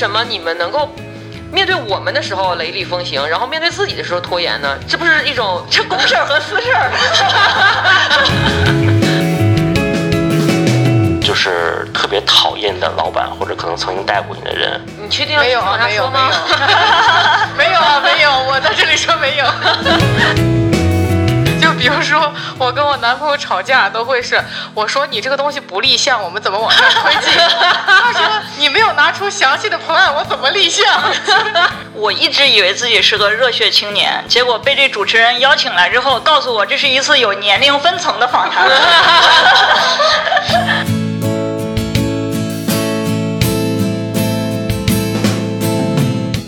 什么你们能够面对我们的时候雷厉风行，然后面对自己的时候拖延呢？这不是一种这公事儿和私事儿？就是特别讨厌的老板，或者可能曾经带过你的人，你确定要没有啊，往下没有说吗？没有，没有啊，没有，我在这里说没有。比如说，我跟我男朋友吵架都会是，我说你这个东西不立项，我们怎么往上推进？他说你没有拿出详细的方案我怎么立项？我一直以为自己是个热血青年，结果被这主持人邀请来之后，告诉我这是一次有年龄分层的访谈。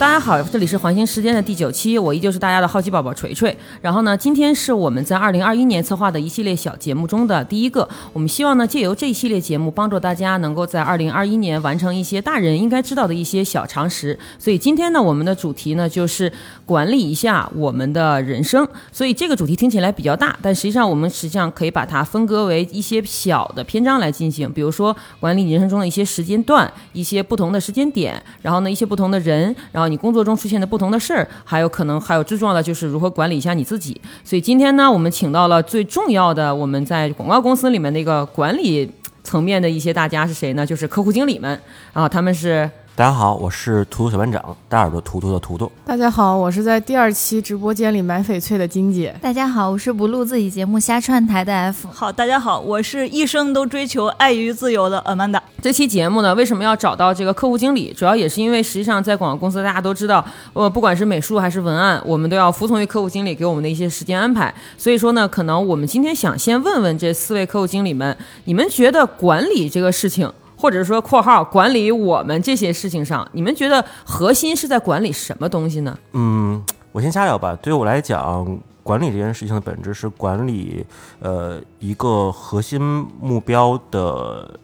大家好，这里是环形时间的第九期，我依旧是大家的好奇宝宝锤锤。然后呢，今天是我们在二零二一年策划的一系列小节目中的第一个。我们希望呢，借由这一系列节目，帮助大家能够在二零二一年完成一些大人应该知道的一些小常识。所以今天呢，我们的主题呢就是管理一下我们的人生。所以这个主题听起来比较大，但实际上我们实际上可以把它分割为一些小的篇章来进行，比如说管理人生中的一些时间段、一些不同的时间点，然后呢一些不同的人，然后你工作中出现的不同的事儿，还有可能还有最重要的就是如何管理一下你自己。所以今天呢，我们请到了最重要的我们在广告公司里面那个管理层面的一些大家是谁呢？就是客户经理们啊，他们是大家好，我是图图小班长，大耳朵图图的图图。大家好，我是在第二期直播间里买翡翠的金姐。大家好，我是不录自己节目瞎串台的 F。好，大家好，我是一生都追求爱与自由的 Amanda。这期节目呢，为什么要找到这个客户经理？主要也是因为实际上在广告公司，大家都知道，呃，不管是美术还是文案，我们都要服从于客户经理给我们的一些时间安排。所以说呢，可能我们今天想先问问这四位客户经理们，你们觉得管理这个事情，或者说（括号）管理我们这些事情上，你们觉得核心是在管理什么东西呢？嗯，我先瞎聊吧。对于我来讲，管理这件事情的本质是管理，呃，一个核心目标的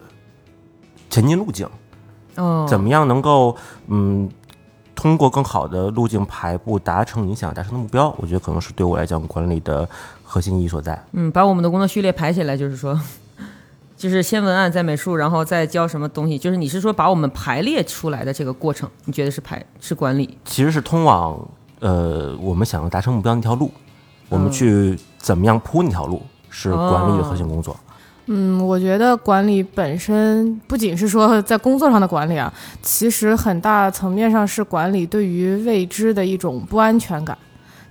前进路径。哦，怎么样能够嗯通过更好的路径排布达成你想达成的目标？我觉得可能是对我来讲管理的核心意义所在。嗯，把我们的工作序列排起来，就是说，就是先文案，再美术，然后再教什么东西。就是你是说把我们排列出来的这个过程，你觉得是排是管理？其实是通往呃我们想要达成目标那条路，我们去怎么样铺那条路是管理的核心工作。嗯，我觉得管理本身不仅是说在工作上的管理啊，其实很大层面上是管理对于未知的一种不安全感，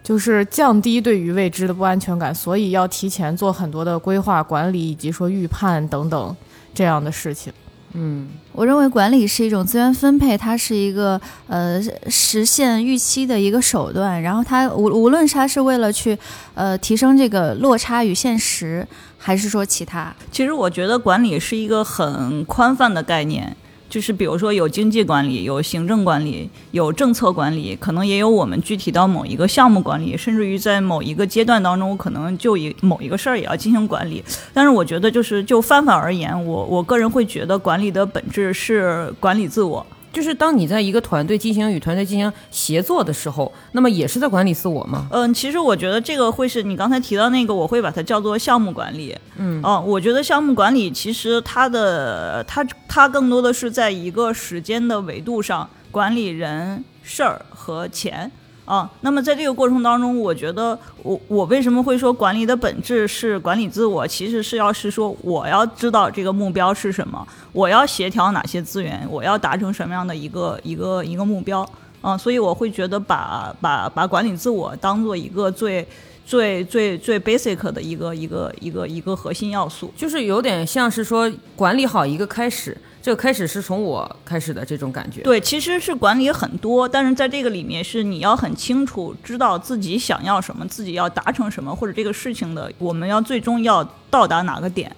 就是降低对于未知的不安全感，所以要提前做很多的规划、管理以及说预判等等这样的事情。嗯我认为管理是一种资源分配，它是一个呃实现预期的一个手段。然后它无无论它是为了去呃提升这个落差与现实，还是说其他，其实我觉得管理是一个很宽泛的概念，就是比如说有经济管理，有行政管理，有政策管理，可能也有我们具体到某一个项目管理，甚至于在某一个阶段当中，我可能就以某一个事儿也要进行管理。但是我觉得，就是就范范而言，我我个人会觉得管理的本质是管理自我。就是当你在一个团队进行与团队进行协作的时候，那么也是在管理自我吗？嗯，其实我觉得这个会是你刚才提到那个，我会把它叫做项目管理。嗯哦，我觉得项目管理其实它的它它更多的是在一个时间的维度上管理人、事儿和钱。啊，那么在这个过程当中，我觉得我我为什么会说管理的本质是管理自我，其实是要是说我要知道这个目标是什么，我要协调哪些资源，我要达成什么样的一个一个一个目标。啊，所以我会觉得把把把管理自我当做一个最最最最 basic 的一个一个一个一个核心要素。就是有点像是说管理好一个开始，这个开始是从我开始的这种感觉。对，其实是管理很多，但是在这个里面是你要很清楚知道自己想要什么，自己要达成什么，或者这个事情的我们要最终要到达哪个点。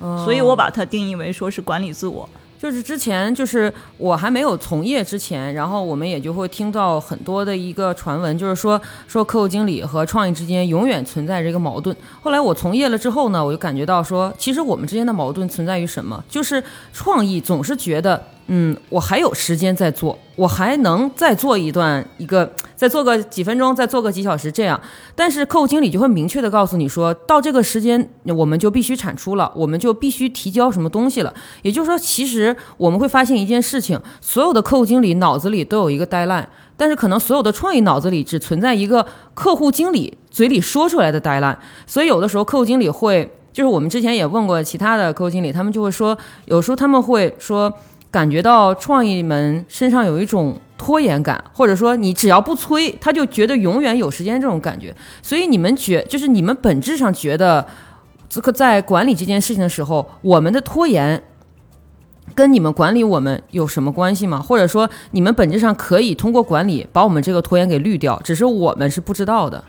嗯所以我把它定义为说是管理自我。就是之前就是我还没有从业之前，然后我们也就会听到很多的一个传闻，就是说说客户经理和创意之间永远存在着一个矛盾。后来我从业了之后呢，我就感觉到说，其实我们之间的矛盾存在于什么？就是创意总是觉得嗯，我还有时间再做，我还能再做一段一个，再做个几分钟，再做个几小时这样。但是客户经理就会明确的告诉你说，到这个时间我们就必须产出了，我们就必须提交什么东西了。也就是说，其实我们会发现一件事情，所有的客户经理脑子里都有一个 deadline，但是可能所有的创意脑子里只存在一个客户经理嘴里说出来的 deadline。所以有的时候客户经理会，就是我们之前也问过其他的客户经理，他们就会说，有时候他们会说。感觉到创意们身上有一种拖延感，或者说你只要不催，他就觉得永远有时间这种感觉。所以你们觉，就是你们本质上觉得，这个在管理这件事情的时候，我们的拖延跟你们管理我们有什么关系吗？或者说你们本质上可以通过管理把我们这个拖延给滤掉，只是我们是不知道的。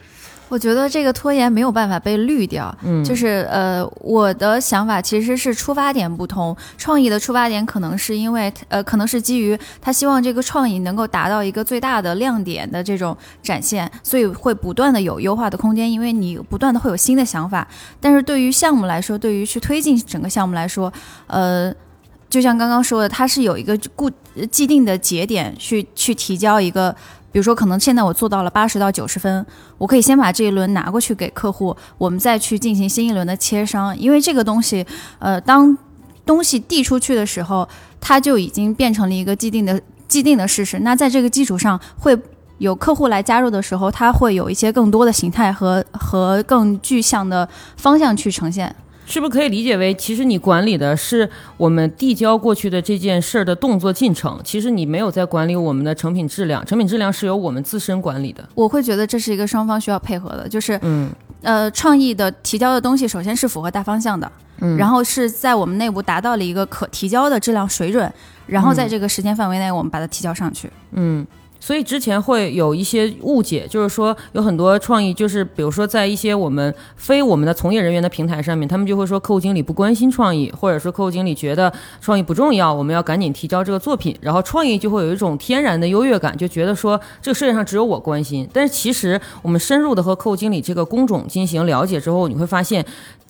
我觉得这个拖延没有办法被滤掉，嗯就是呃，我的想法其实是出发点不同，创意的出发点可能是因为呃，可能是基于他希望这个创意能够达到一个最大的亮点的这种展现，所以会不断的有优化的空间，因为你不断的会有新的想法。但是对于项目来说，对于去推进整个项目来说，呃。就像刚刚说的，它是有一个固既定的节点去去提交一个，比如说可能现在我做到了八十到九十分，我可以先把这一轮拿过去给客户，我们再去进行新一轮的切商，因为这个东西，呃，当东西递出去的时候，它就已经变成了一个既定的既定的事实。那在这个基础上，会有客户来加入的时候，它会有一些更多的形态和和更具象的方向去呈现。是不是可以理解为，其实你管理的是我们递交过去的这件事儿的动作进程，其实你没有在管理我们的成品质量，成品质量是由我们自身管理的。我会觉得这是一个双方需要配合的，就是嗯呃，创意的提交的东西首先是符合大方向的，嗯，然后是在我们内部达到了一个可提交的质量水准，然后在这个时间范围内我们把它提交上去。嗯，所以之前会有一些误解，就是说有很多创意，就是比如说在一些我们非我们的从业人员的平台上面，他们就会说客户经理不关心创意，或者说客户经理觉得创意不重要，我们要赶紧提交这个作品，然后创意就会有一种天然的优越感，就觉得说这个世界上只有我关心。但是其实我们深入的和客户经理这个工种进行了解之后，你会发现。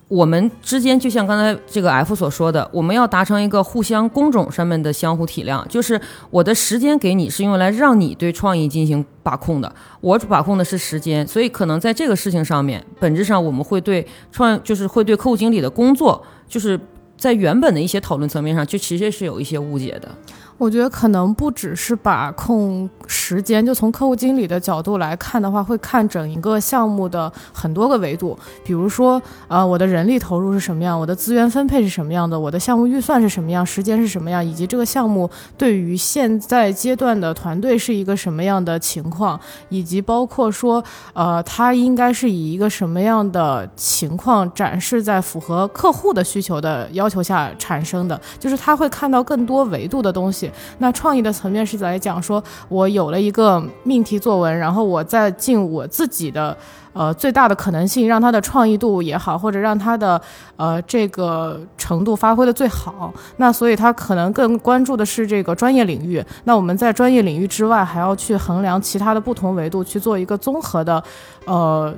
我们之间就像刚才这个 F 所说的，我们要达成一个互相工种上面的相互体谅，就是我的时间给你是用来让你对创意进行把控的，我把控的是时间，所以可能在这个事情上面，本质上我们会对创就是会对客户经理的工作，就是在原本的一些讨论层面上，就其实是有一些误解的。我觉得可能不只是把控时间，就从客户经理的角度来看的话，会看整一个项目的很多个维度，比如说，呃，我的人力投入是什么样，我的资源分配是什么样的，我的项目预算是什么样，时间是什么样，以及这个项目对于现在阶段的团队是一个什么样的情况，以及包括说，呃，它应该是以一个什么样的情况展示在符合客户的需求的要求下产生的，就是他会看到更多维度的东西。那创意的层面是在讲说，我有了一个命题作文，然后我再尽我自己的呃最大的可能性，让它的创意度也好，或者让它的呃这个程度发挥的最好。那所以他可能更关注的是这个专业领域。那我们在专业领域之外，还要去衡量其他的不同维度，去做一个综合的呃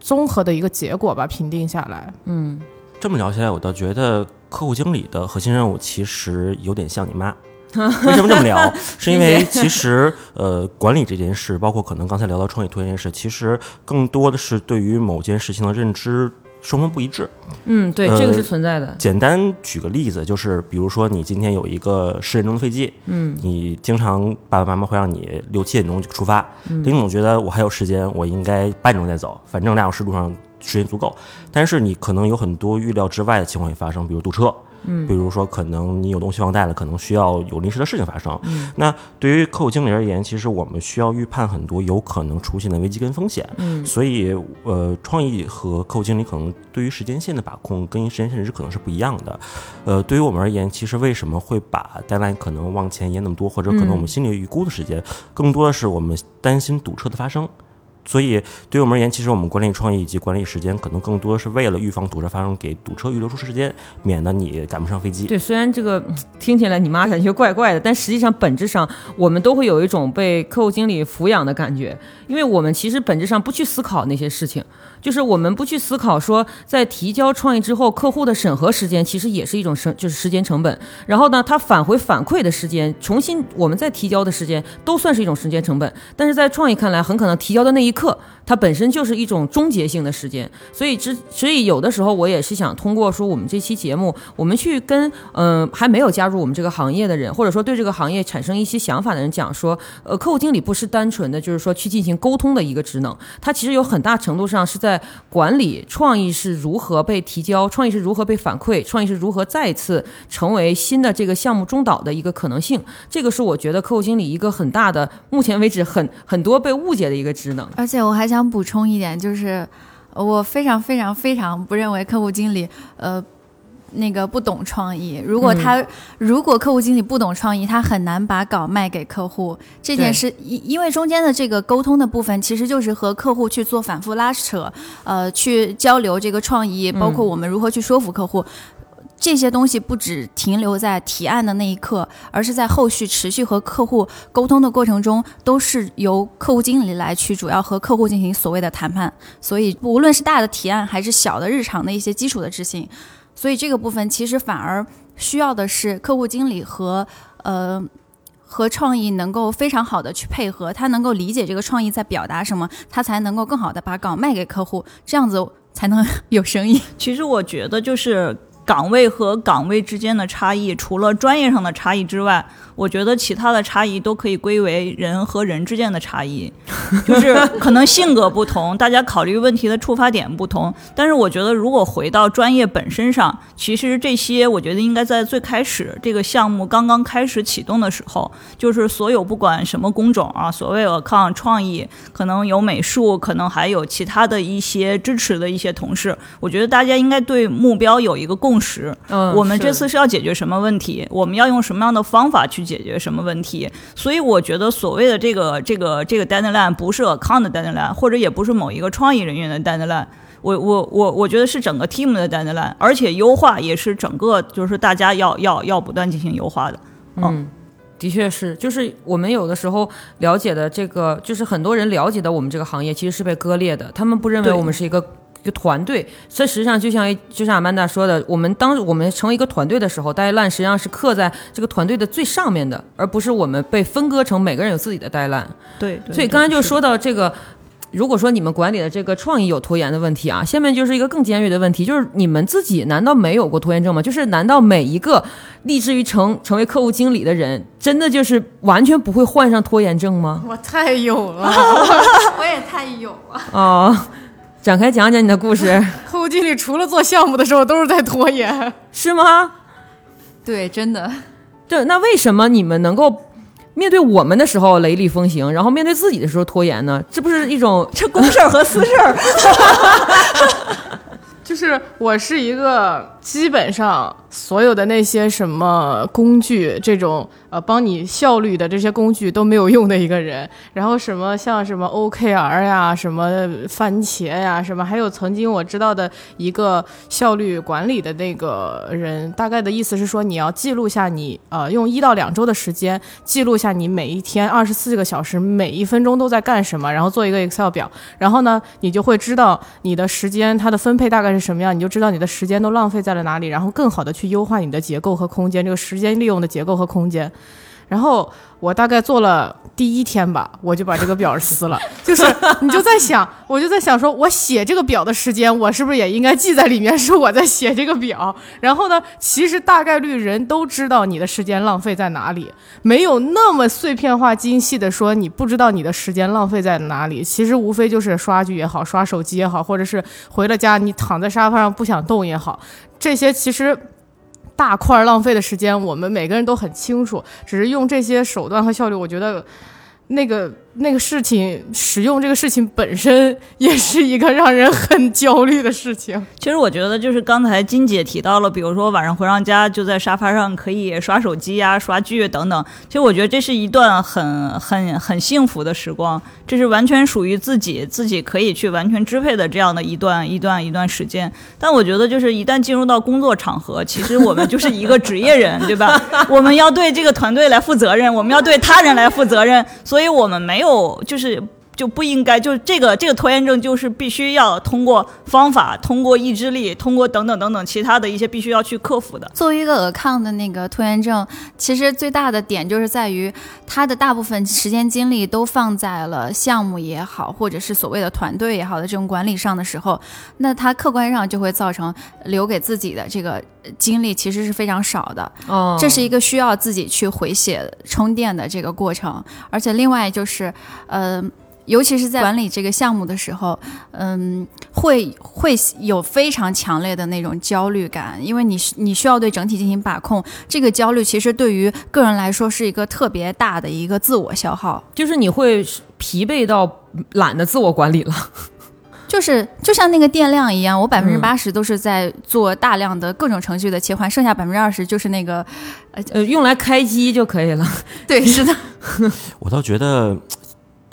综合的一个结果吧，评定下来。嗯，这么聊下来，我倒觉得客户经理的核心任务其实有点像你妈。为什么这么聊？是因为其实呃，管理这件事，包括可能刚才聊到创业拖延这件事，其实更多的是对于某件事情的认知双方不一致。嗯，对，呃这个是存在的。简单举个例子，就是比如说你今天有一个十点钟的飞机，嗯，你经常爸爸妈妈会让你六七点钟就出发，林总觉得我还有时间，我应该八点钟再走，反正俩小时路上时间足够。但是你可能有很多预料之外的情况会发生，比如堵车。嗯，比如说，可能你有东西忘带了，可能需要有临时的事情发生。嗯，那对于客户经理而言，其实我们需要预判很多有可能出现的危机跟风险。嗯，所以呃，创意和客户经理可能对于时间线的把控跟时间限制可能是不一样的。呃，对于我们而言，其实为什么会把 deadline 可能往前延那么多，或者可能我们心里预估的时间，更多的是我们担心堵车的发生。所以对于我们而言，其实我们管理创意以及管理时间，可能更多是为了预防堵车发生，给堵车预留出时间，免得你赶不上飞机。对，虽然这个 听起来你妈感觉怪怪的，但实际上本质上我们都会有一种被客户经理抚养的感觉，因为我们其实本质上不去思考那些事情，就是我们不去思考说在提交创意之后，客户的审核时间其实也是一种时就是时间成本，然后呢，他返回反馈的时间，重新我们再提交的时间都算是一种时间成本，但是在创意看来，很可能提交的那一刻，它本身就是一种终结性的时间，所以之所以有的时候我也是想通过说我们这期节目，我们去跟嗯、还没有加入我们这个行业的人，或者说对这个行业产生一些想法的人讲说，呃，客户经理不是单纯的就是说去进行沟通的一个职能，它其实有很大程度上是在管理创意是如何被提交，创意是如何被反馈，创意是如何再次成为新的这个项目中导的一个可能性。这个是我觉得客户经理一个很大的，目前为止很很多被误解的一个职能。而且我还想补充一点，就是我非常非常非常不认为客户经理呃那个不懂创意。如果他、如果客户经理不懂创意，他很难把稿卖给客户。这件事因因为中间的这个沟通的部分，其实就是和客户去做反复拉扯，呃，去交流这个创意，包括我们如何去说服客户。这些东西不只停留在提案的那一刻，而是在后续持续和客户沟通的过程中，都是由客户经理来去主要和客户进行所谓的谈判。所以，无论是大的提案还是小的日常的一些基础的执行，所以这个部分其实反而需要的是客户经理和呃。和创意能够非常好的去配合，他能够理解这个创意在表达什么，他才能够更好的把稿卖给客户，这样子才能 有生意。其实我觉得就是岗位和岗位之间的差异，除了专业上的差异之外，我觉得其他的差异都可以归为人和人之间的差异，就是可能性格不同，大家考虑问题的出发点不同。但是我觉得，如果回到专业本身上，其实这些我觉得应该在最开始这个项目刚刚开始启动的时候，就是所有不管什么工种啊，所谓 account 创意，可能有美术，可能还有其他的一些支持的一些同事，我觉得大家应该对目标有一个共识。嗯，我们这次是要解决什么问题？我们要用什么样的方法去解决什么问题？所以我觉得所谓的这个这个这个 deadline 不是 account 的 deadline，或者也不是某一个创意人员的 deadline。我我我我觉得是整个 team 的 deadline，而且优化也是整个就是大家要要要不断进行优化的。嗯，的确是，就是我们有的时候了解的这个，就是很多人了解的我们这个行业其实是被割裂的，他们不认为我们是一个。一个团队，这实际上就像就像阿曼达说的，我们当我们成为一个团队的时候，deadline 实际上是刻在这个团队的最上面的，而不是我们被分割成每个人有自己的 deadline。对，对所以刚才就说到这个，如果说你们管理的这个创意有拖延的问题啊，下面就是一个更尖锐的问题，就是你们自己难道没有过拖延症吗？就是难道每一个立志于成成为客户经理的人，真的就是完全不会患上拖延症吗？我太有了，我也太有了。哦，展开讲讲你的故事，客户经理除了做项目的时候都是在拖延。是吗？对，真的。对那为什么你们能够面对我们的时候雷厉风行，然后面对自己的时候拖延呢？这不是一种 这公事儿和私事儿，就是我是一个基本上所有的那些什么工具，这种呃帮你效率的这些工具都没有用的一个人。然后什么像什么 OKR 呀，什么番茄呀，什么还有曾经我知道的一个效率管理的那个人，大概的意思是说你要记录下你呃用一到两周的时间记录下你每一天二十四个小时每一分钟都在干什么，然后做一个 Excel 表，然后呢你就会知道你的时间它的分配大概是什么样，你就知道你的时间都浪费在了哪里，然后更好的去优化你的结构和空间，这个时间利用的结构和空间。然后我大概做了第一天吧，我就把这个表 撕了。就是你就在想，我就在想说，我写这个表的时间，我是不是也应该记在里面？是我在写这个表。然后呢，其实大概率人都知道你的时间浪费在哪里，没有那么碎片化、精细的说你不知道你的时间浪费在哪里。其实无非就是刷剧也好，刷手机也好，或者是回了家你躺在沙发上不想动也好，这些其实。大块浪费的时间，我们每个人都很清楚，只是用这些手段和效率，我觉得那个那个事情使用这个事情本身也是一个让人很焦虑的事情。其实我觉得就是刚才金姐提到了，比如说晚上回到家就在沙发上可以刷手机呀、刷剧等等。其实我觉得这是一段很很很幸福的时光，这是完全属于自己，自己可以去完全支配的这样的一段一段一段时间。但我觉得就是一旦进入到工作场合，其实我们就是一个职业人，对吧？我们要对这个团队来负责任，我们要对他人来负责任，所以我们没有就是。就不应该，就是这个这个拖延症，就是必须要通过方法、通过意志力、通过等等等等其他的一些必须要去克服的。作为一个尔抗的那个拖延症，其实最大的点就是在于他的大部分时间精力都放在了项目也好，或者是所谓的团队也好的这种管理上的时候，那他客观上就会造成留给自己的这个精力其实是非常少的。哦，这是一个需要自己去回血充电的这个过程，而且另外就是，呃。尤其是在管理这个项目的时候，嗯，会会有非常强烈的那种焦虑感，因为你你需要对整体进行把控。这个焦虑其实对于个人来说是一个特别大的一个自我消耗，就是你会疲惫到懒得自我管理了。就是就像那个电量一样，我百分之八十都是在做大量的各种程序的切换，剩下百分之二十就是那个，呃，用来开机就可以了。对，是的，我倒觉得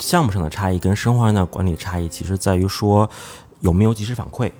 项目上的差异跟生活上的管理差异，其实在于说有没有及时反馈。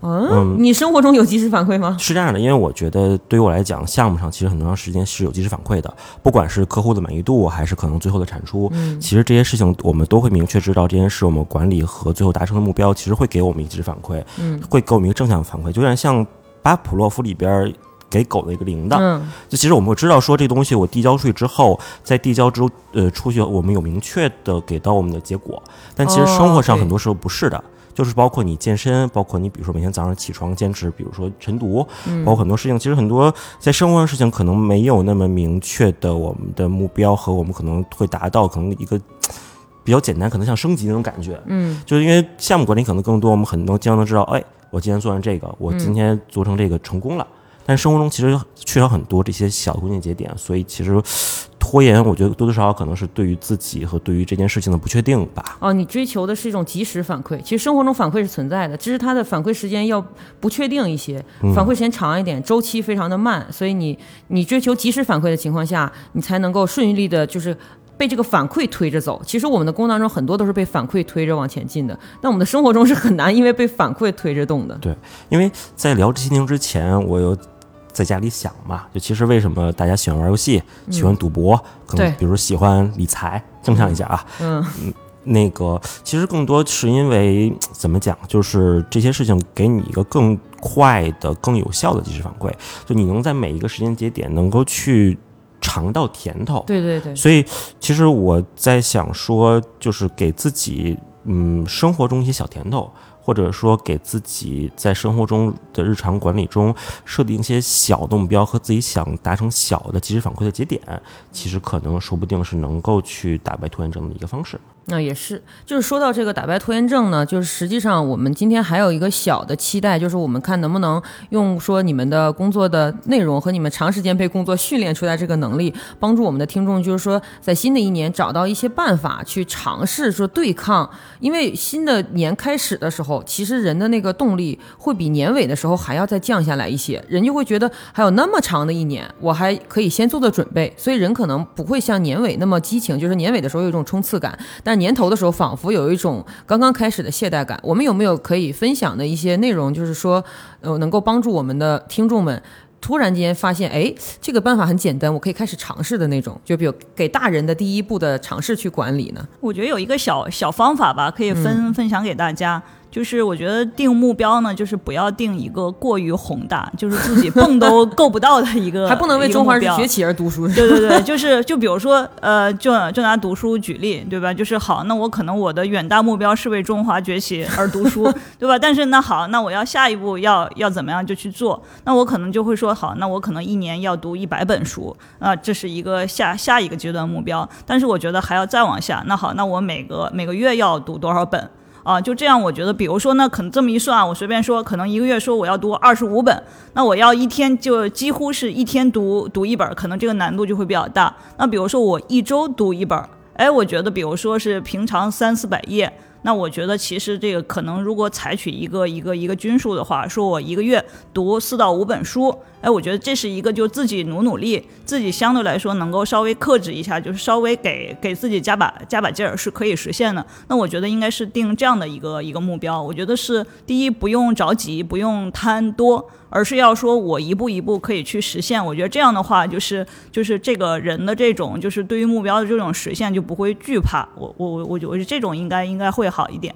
嗯，你生活中有及时反馈吗？是这样的，因为我觉得对于我来讲，项目上其实很长时间是有及时反馈的，不管是客户的满意度，还是可能最后的产出，嗯。其实这些事情我们都会明确知道这件事我们管理和最后达成的目标，其实会给我们及时反馈，嗯，会给我们一个正向反馈，就有点像巴甫洛夫里边给狗的一个铃铛，嗯。就其实我们会知道说这东西我递交出去之后，在递交之后呃出去，我们有明确的给到我们的结果，但其实生活上很多时候不是的。就是包括你健身，包括你比如说每天早上起床坚持，比如说晨读，嗯。包括很多事情，其实很多在生活上事情可能没有那么明确的我们的目标和我们可能会达到可能一个比较简单，可能像升级那种感觉。嗯。就是因为项目管理可能更多，我们很多经常能知道，哎，我今天做完这个，我今天做成这个成功了。但生活中其实缺少很多这些小的关键节点，所以其实拖延，我觉得多多少少可能是对于自己和对于这件事情的不确定吧。哦，你追求的是一种及时反馈，其实生活中反馈是存在的，只是它的反馈时间要不确定一些，反馈时间长一点，周期非常的慢，所以你你追求及时反馈的情况下，你才能够顺利的，就是。被这个反馈推着走，其实我们的工作当中很多都是被反馈推着往前进的，但我们的生活中是很难因为被反馈推着动的。对因为在聊这些内容之前，我有在家里想嘛，就其实为什么大家喜欢玩游戏，喜欢赌博，可能比如喜欢理财，正常一下啊，嗯。那个其实更多是因为 怎么讲，就是这些事情给你一个更快的、更有效的及时反馈，就你能在每一个时间节点能够去尝到甜头。对对对，所以其实我在想说，就是给自己嗯生活中一些小甜头，或者说给自己在生活中的日常管理中设定一些小的目标和自己想达成小的及时反馈的节点，其实可能说不定是能够去打败拖延症的一个方式。那也是，就是说到这个打败拖延症呢，就是实际上我们今天还有一个小的期待，就是我们看能不能用说你们的工作的内容和你们长时间被工作训练出来这个能力，帮助我们的听众，就是说在新的一年找到一些办法去尝试说对抗，因为新的年开始的时候，其实人的那个动力会比年尾的时候还要再降下来一些，人就会觉得还有那么长的一年，我还可以先做做准备，所以人可能不会像年尾那么激情，就是年尾的时候有一种冲刺感，但年头的时候仿佛有一种刚刚开始的懈怠感。我们有没有可以分享的一些内容，就是说，呃，能够帮助我们的听众们突然间发现，哎，这个办法很简单，我可以开始尝试的那种，就比如给大人的第一步的尝试去管理呢？我觉得有一个小小方法吧，可以分、分享给大家。就是我觉得定目标呢，就是不要定一个过于宏大，就是自己蹦都够不到的一个，还不能为中华人崛起而读书。对对 对，就是就比如说，呃，就就拿读书举例，对吧？就是好，那我可能我的远大目标是为中华崛起而读书，对吧？但是那好，那我要下一步要要怎么样就去做？那我可能就会说，好，那我可能一年要读一百本书，啊、这是一个下下一个阶段目标。但是我觉得还要再往下，那好，那我每个每个月要读多少本？啊，就这样，我觉得，比如说那，可能这么一算，我随便说，可能一个月说我要读二十五本，那我要一天就几乎是一天读读一本，可能这个难度就会比较大。那比如说我一周读一本。哎，我觉得比如说是平常三四百页。那我觉得其实这个可能，如果采取一个一个一个均数的话，说我一个月读四到五本书，哎，我觉得这是一个就自己努努力，自己相对来说能够稍微克制一下，就是稍微给给自己加把加把劲儿是可以实现的。那我觉得应该是定这样的一个一个目标。我觉得是第一，不用着急，不用贪多。而是要说，我一步一步可以去实现。我觉得这样的话，就是就是这个人的这种，就是对于目标的这种实现，就不会惧怕。我我我我觉得这种应该应该会好一点。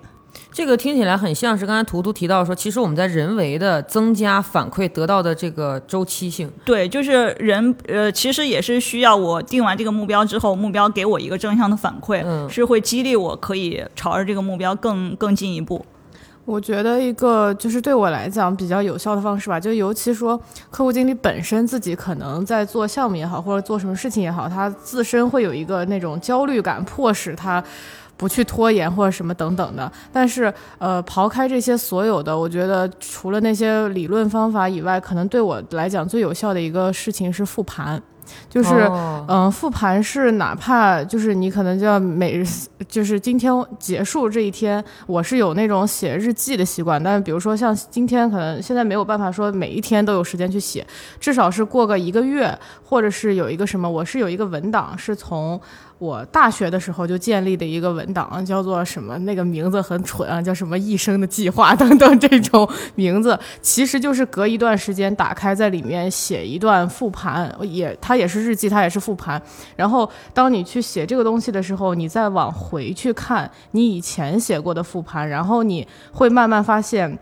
这个听起来很像是刚才图图提到说，其实我们在人为的增加反馈得到的这个周期性。对，就是人呃，其实也是需要我定完这个目标之后，目标给我一个正向的反馈，嗯是会激励我可以朝着这个目标更更进一步。我觉得一个就是对我来讲比较有效的方式吧，就尤其说客户经理本身自己可能在做项目也好，或者做什么事情也好，他自身会有一个那种焦虑感，迫使他不去拖延或者什么等等的。但是呃，刨开这些所有的，我觉得除了那些理论方法以外，可能对我来讲最有效的一个事情是复盘。就是，哦嗯、复盘是哪怕就是你可能就要每日，就是今天结束这一天，我是有那种写日记的习惯，但是比如说像今天可能现在没有办法说每一天都有时间去写，至少是过个一个月，或者是有一个什么，我是有一个文档是从。我大学的时候就建立的一个文档，叫做什么？那个名字很蠢啊，叫什么“一生的计划”等等这种名字，其实就是隔一段时间打开，在里面写一段复盘，也它也是日记，它也是复盘。然后当你去写这个东西的时候，你再往回去看你以前写过的复盘，然后你会慢慢发现。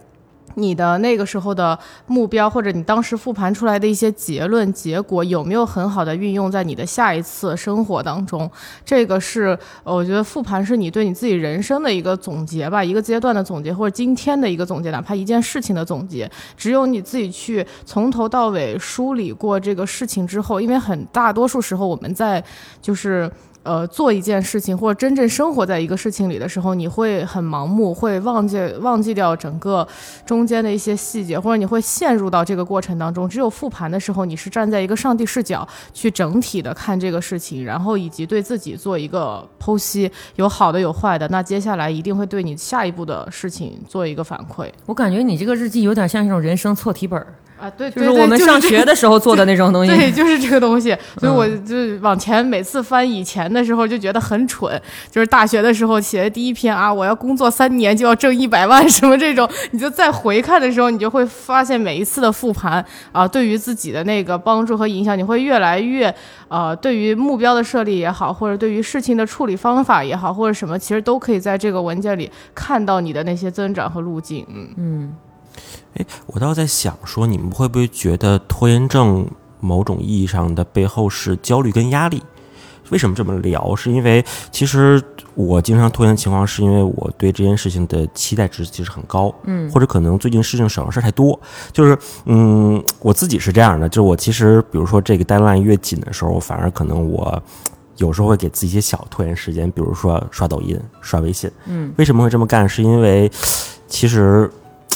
你的那个时候的目标，或者你当时复盘出来的一些结论、结果，有没有很好的运用在你的下一次生活当中？这个是我觉得复盘是你对你自己人生的一个总结吧，一个阶段的总结，或者今天的一个总结，哪怕一件事情的总结。只有你自己去从头到尾梳理过这个事情之后，因为很大多数时候我们在就是。呃，做一件事情或者真正生活在一个事情里的时候，你会很盲目，会忘记忘记掉整个中间的一些细节，或者你会陷入到这个过程当中。只有复盘的时候，你是站在一个上帝视角去整体的看这个事情，然后以及对自己做一个剖析，有好的有坏的。那接下来一定会对你下一步的事情做一个反馈我感觉你这个日记有点像一种人生错题本儿，啊。对，就是我们上学的时候做的那种东西。对，就是这个东西，所以我嗯就往前每次翻以前的时候就觉得很蠢，就是大学的时候写的第一篇啊，我要工作三年就要挣一百万 什么这种，你就再回看的时候，你就会发现每一次的复盘啊，对于自己的那个帮助和影响，你会越来越呃，对于目标的设立也好，或者对于事情的处理方法也好，或者什么，其实都可以在这个文件里看到你的那些增长和路径。嗯。我倒在想说，你们会不会觉得拖延症某种意义上的背后是焦虑跟压力？为什么这么聊？是因为其实我经常拖延的情况，是因为我对这件事情的期待值其实很高，嗯，或者可能最近事情省的事儿太多，就是嗯，我自己是这样的，就是我其实比如说这个 deadline 越紧的时候，反而可能我有时候会给自己一些小拖延时间，比如说刷抖音、刷微信，嗯，为什么会这么干？是因为其实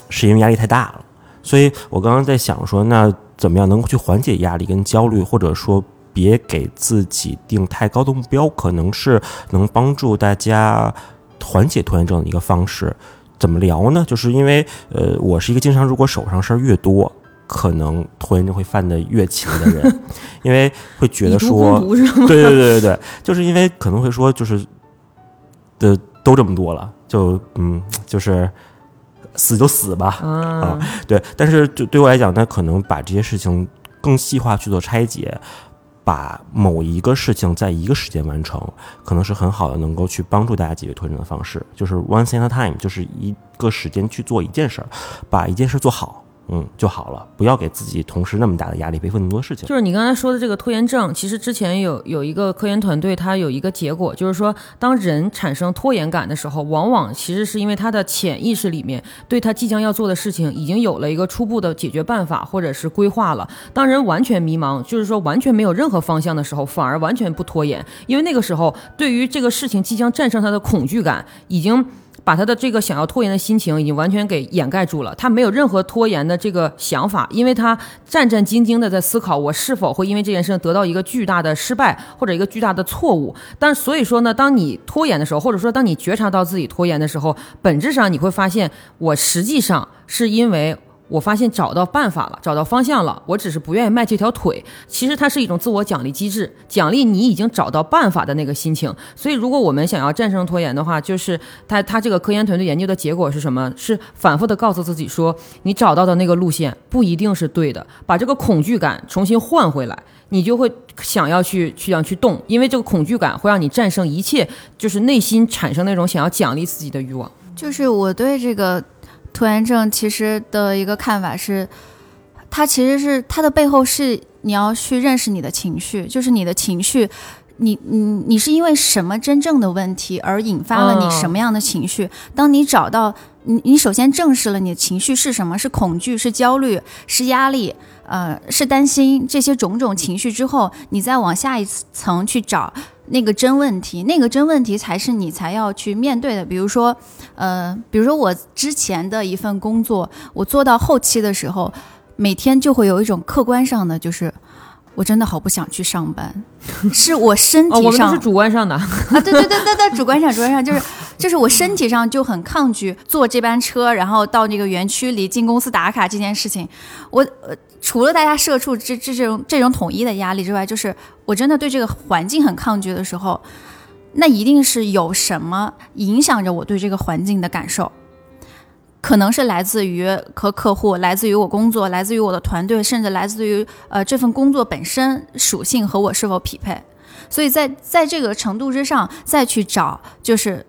是因为压力太大了。所以我刚刚在想说，那怎么样能够去缓解压力跟焦虑，或者说别给自己定太高的目标，可能是能帮助大家缓解拖延症的一个方式。怎么聊呢？就是因为呃，我是一个经常如果手上事儿越多，可能拖延症会犯的越勤的人，因为会觉得说？对对对对对，就是因为可能会说，就是的都这么多了，就嗯，就是死就死吧，啊，对。但是就对我来讲，那可能把这些事情更细化去做拆解，把某一个事情在一个时间完成，可能是很好的，能够去帮助大家解决拖延的方式，就是 once in a time 就是一个时间去做一件事儿，把一件事做好。嗯，就好了，不要给自己同时那么大的压力，背负那么多事情。就是你刚才说的这个拖延症，其实之前有有一个科研团队，它有一个结果，就是说，当人产生拖延感的时候，往往其实是因为他的潜意识里面对他即将要做的事情已经有了一个初步的解决办法或者是规划了。当人完全迷茫，就是说完全没有任何方向的时候，反而完全不拖延，因为那个时候对于这个事情即将战胜他的恐惧感已经。把他的这个想要拖延的心情已经完全给掩盖住了，他没有任何拖延的这个想法，因为他战战兢兢的在思考我是否会因为这件事情得到一个巨大的失败或者一个巨大的错误。但所以说呢，当你拖延的时候，或者说当你觉察到自己拖延的时候，本质上你会发现，我实际上是因为。我发现找到办法了，找到方向了，我只是不愿意迈这条腿。其实它是一种自我奖励机制，奖励你已经找到办法的那个心情。所以，如果我们想要战胜拖延的话，就是他他这个科研团队研究的结果是什么？是反复的告诉自己说，你找到的那个路线不一定是对的，把这个恐惧感重新换回来，你就会想要去去想去动，因为这个恐惧感会让你战胜一切，就是内心产生那种想要奖励自己的欲望。就是我对这个。拖延症其实的一个看法是，它其实是它的背后是你要去认识你的情绪，就是你的情绪，你你你是因为什么真正的问题而引发了你什么样的情绪？当你找到你你首先正视了你的情绪是什么，是恐惧，是焦虑，是压力，呃，是担心这些种种情绪之后，你再往下一层去找。那个真问题，那个真问题才是你才要去面对的。比如说，呃，比如说我之前的一份工作，我做到后期的时候，每天就会有一种客观上的，就是我真的好不想去上班，是我身体上，是主观上的啊，对对对对对，主观上主观上就是 就是我身体上就很抗拒坐这班车，然后到那个园区里进公司打卡这件事情，我呃。除了大家社畜这这这种这种统一的压力之外，就是我真的对这个环境很抗拒的时候，那一定是有什么影响着我对这个环境的感受，可能是来自于和客户，来自于我工作，来自于我的团队，甚至来自于呃这份工作本身属性和我是否匹配。所以在在这个程度之上再去找，就是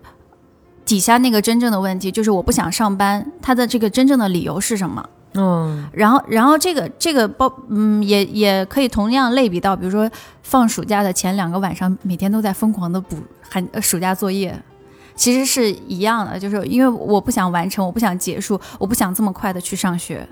底下那个真正的问题，就是我不想上班，他的这个真正的理由是什么？嗯，然后，然后这个这个包，嗯，也也可以同样类比到，比如说放暑假的前两个晚上，每天都在疯狂的补寒暑假作业，其实是一样的，就是因为我不想完成，我不想结束，我不想这么快的去上学，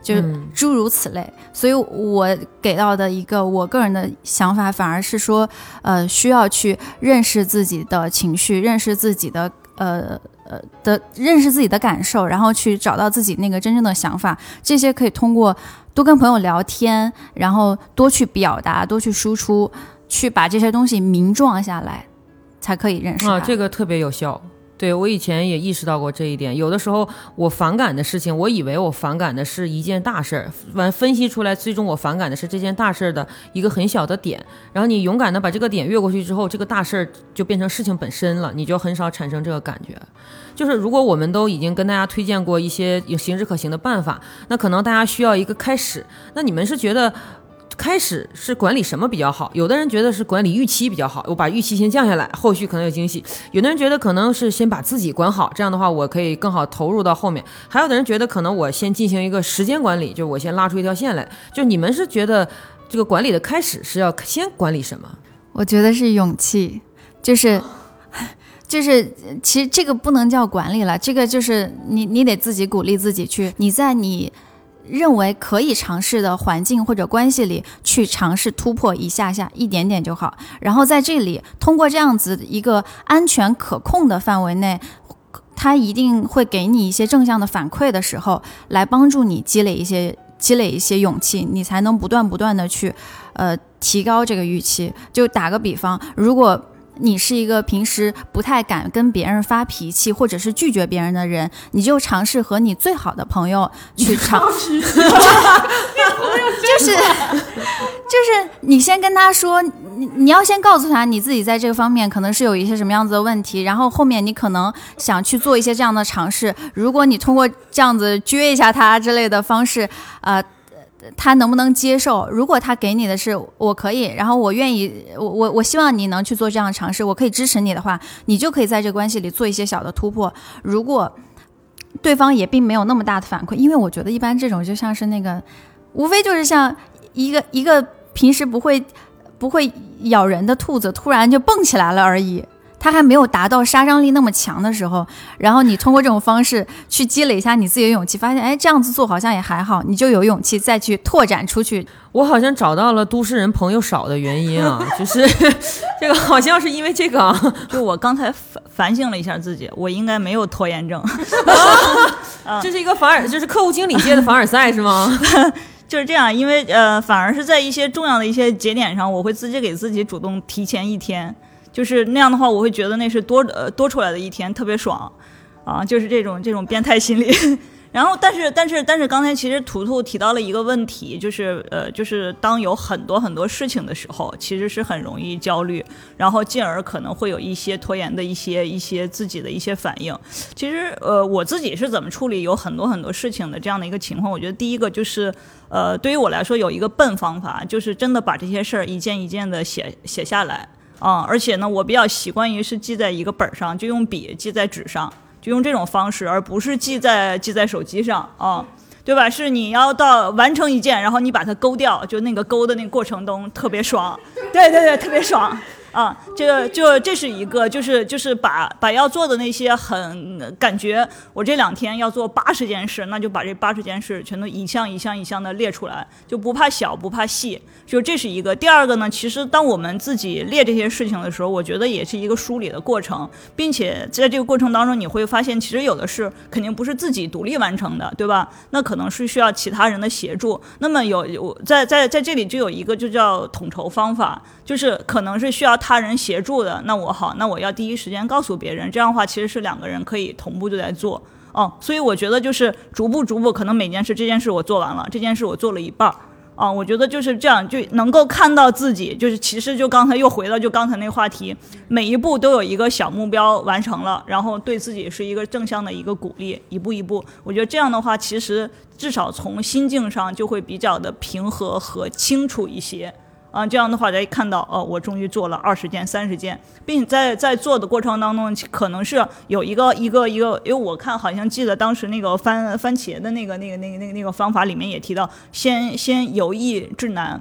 就是诸如此类，所以我给到的一个我个人的想法，反而是说，呃，需要去认识自己的情绪，认识自己的呃。呃的认识自己的感受，然后去找到自己那个真正的想法，这些可以通过多跟朋友聊天，然后多去表达，多去输出，去把这些东西名状下来，才可以认识。啊，这个特别有效。对我以前也意识到过这一点，有的时候我反感的事情，我以为我反感的是一件大事儿，完分析出来，最终我反感的是这件大事儿的一个很小的点。然后你勇敢的把这个点越过去之后，这个大事儿就变成事情本身了，你就很少产生这个感觉。就是如果我们都已经跟大家推荐过一些有行之可行的办法，那可能大家需要一个开始。那你们是觉得？开始是管理什么比较好？有的人觉得是管理预期比较好，我把预期先降下来，后续可能有惊喜。有的人觉得可能是先把自己管好，这样的话我可以更好投入到后面。还有的人觉得可能我先进行一个时间管理，就我先拉出一条线来。就你们是觉得这个管理的开始是要先管理什么？我觉得是勇气，就是就是其实这个不能叫管理了，这个就是你你得自己鼓励自己去，你在你。认为可以尝试的环境或者关系里去尝试突破一下下一点点就好，然后在这里通过这样子一个安全可控的范围内，他一定会给你一些正向的反馈的时候，来帮助你积累一些积累一些勇气，你才能不断不断的去，呃，提高这个预期。就打个比方，如果。你是一个平时不太敢跟别人发脾气，或者是拒绝别人的人，你就尝试和你最好的朋友去尝试，就是就是你先跟他说，你你要先告诉他你自己在这个方面可能是有一些什么样子的问题，然后后面你可能想去做一些这样的尝试，如果你通过这样子撅一下他之类的方式，呃。他能不能接受？如果他给你的是我可以，然后我愿意，我我我希望你能去做这样的尝试，我可以支持你的话，你就可以在这关系里做一些小的突破。如果对方也并没有那么大的反馈，因为我觉得一般这种就像是那个，无非就是像一个一个平时不会不会咬人的兔子突然就蹦起来了而已。它还没有达到杀伤力那么强的时候，然后你通过这种方式去积累一下你自己的勇气，发现哎这样子做好像也还好，你就有勇气再去拓展出去。我好像找到了都市人朋友少的原因啊，就是这个好像是因为这个啊，就我刚才反反省了一下自己，我应该没有拖延症。这是一个凡尔，就是客户经理界的凡尔赛是吗？就是这样，因为呃，反而是在一些重要的一些节点上，我会自己给自己主动提前一天，就是那样的话，我会觉得那是多呃多出来的一天，特别爽，啊，就是这种这种变态心理。然后，但是，但是，但是，刚才其实图图提到了一个问题，就是呃，就是当有很多很多事情的时候，其实是很容易焦虑，然后进而可能会有一些拖延的一些一些自己的一些反应。其实，呃，我自己是怎么处理有很多很多事情的这样的一个情况？我觉得第一个就是，呃，对于我来说有一个笨方法，就是真的把这些事儿一件一件的写写下来嗯，而且呢，我比较习惯于是记在一个本上，就用笔记在纸上。就用这种方式，而不是记在记在手机上啊，对吧？是你要到完成一件，然后你把它勾掉，就那个勾的那个过程中特别爽，对对对，特别爽。啊，这个就这是一个，就是就是把把要做的那些很感觉，我这两天要做八十件事，那就把这八十件事全都一项一项一项的列出来，就不怕小不怕细，就这是一个。第二个呢，其实当我们自己列这些事情的时候，我觉得也是一个梳理的过程，并且在这个过程当中，你会发现其实有的事肯定不是自己独立完成的，对吧？那可能是需要其他人的协助。那么有有在在在这里就有一个就叫统筹方法，就是可能是需要。他人协助的，那我好，那我要第一时间告诉别人，这样的话其实是两个人可以同步就在做。哦，所以我觉得就是逐步逐步，可能每件事这件事我做完了，这件事我做了一半儿。啊，我觉得就是这样就能够看到自己，就是其实就刚才又回到就刚才那个话题，每一步都有一个小目标完成了，然后对自己是一个正向的一个鼓励，一步一步，我觉得这样的话，其实至少从心境上就会比较的平和和清楚一些。啊，这样的话，大家看到，哦，我终于做了二十件、三十件，并在在做的过程当中，可能是有一个一个一个，因为我看好像记得当时那个番番茄的那个那个那个那个那个方法里面也提到，先先由易至难。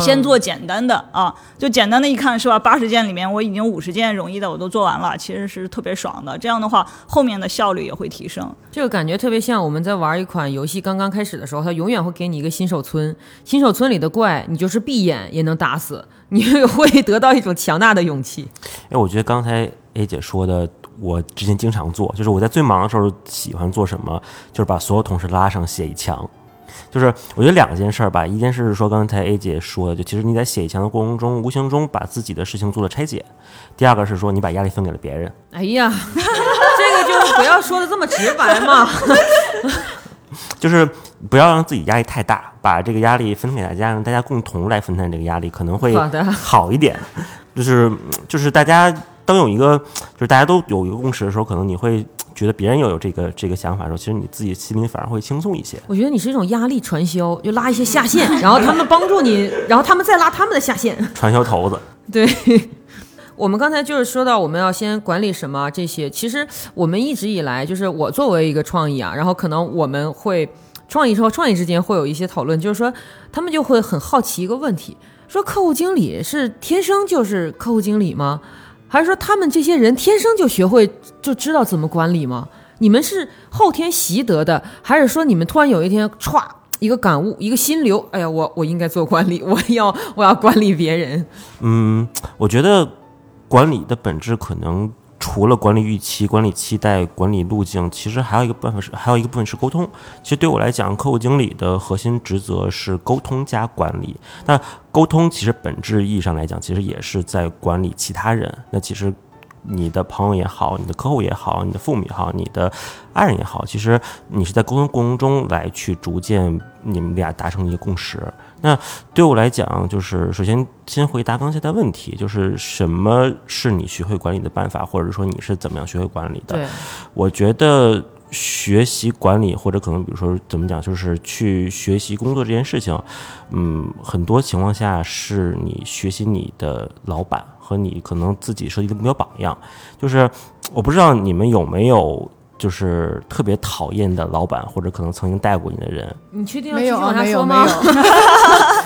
先做简单的啊，就简单的一看是吧？八十件里面我已经五十件容易的我都做完了，其实是特别爽的。这样的话，后面的效率也会提升。这个感觉特别像我们在玩一款游戏刚刚开始的时候，它永远会给你一个新手村，新手村里的怪你就是闭眼也能打死，你会得到一种强大的勇气。哎，我觉得刚才 A 姐说的，我之前经常做，就是我在最忙的时候喜欢做什么，就是把所有同事拉上写一墙。就是我觉得两件事儿吧，一件事是说刚才 A 姐说的，就其实你在写以前的过程中，无形中把自己的事情做了拆解；第二个是说你把压力分给了别人。哎呀，这个就不要说的这么直白嘛，就是不要让自己压力太大，把这个压力分给大家，让大家共同来分担这个压力，可能会好一点。就是就是大家当有一个就是大家都有一个共识的时候，可能你会。觉得别人又有这个这个想法的时候，其实你自己心里反而会轻松一些。我觉得你是一种压力传销，就拉一些下线，然后他们帮助你，然后他们再拉他们的下线。传销头子。对，我们刚才就是说到我们要先管理什么这些。其实我们一直以来就是我作为一个创意啊，然后可能我们会创意和创意之间会有一些讨论，就是说他们就会很好奇一个问题：说客户经理是天生就是客户经理吗？还是说他们这些人天生就学会就知道怎么管理吗？你们是后天习得的，还是说你们突然有一天歘一个感悟，一个心流？哎呀，我我应该做管理，我要我要管理别人。嗯，我觉得管理的本质可能。除了管理预期、管理期待、管理路径，其实还有一个办法是，还有一个部分是沟通。其实对我来讲，客户经理的核心职责是沟通加管理。那沟通其实本质意义上来讲，其实也是在管理其他人。那其实你的朋友也好，你的客户也好，你的父母也好，你的爱人也好，其实你是在沟通过程中来去逐渐你们俩达成一个共识。那对我来讲，就是首先先回答刚才的问题，就是什么是你学会管理的办法，或者说你是怎么样学会管理的？对，我觉得学习管理，或者可能比如说怎么讲，就是去学习工作这件事情，嗯，很多情况下是你学习你的老板和你可能自己设计的目标榜样。就是我不知道你们有没有就是特别讨厌的老板，或者可能曾经带过你的人？你确定要没有啊，继续往下没有，没说吗？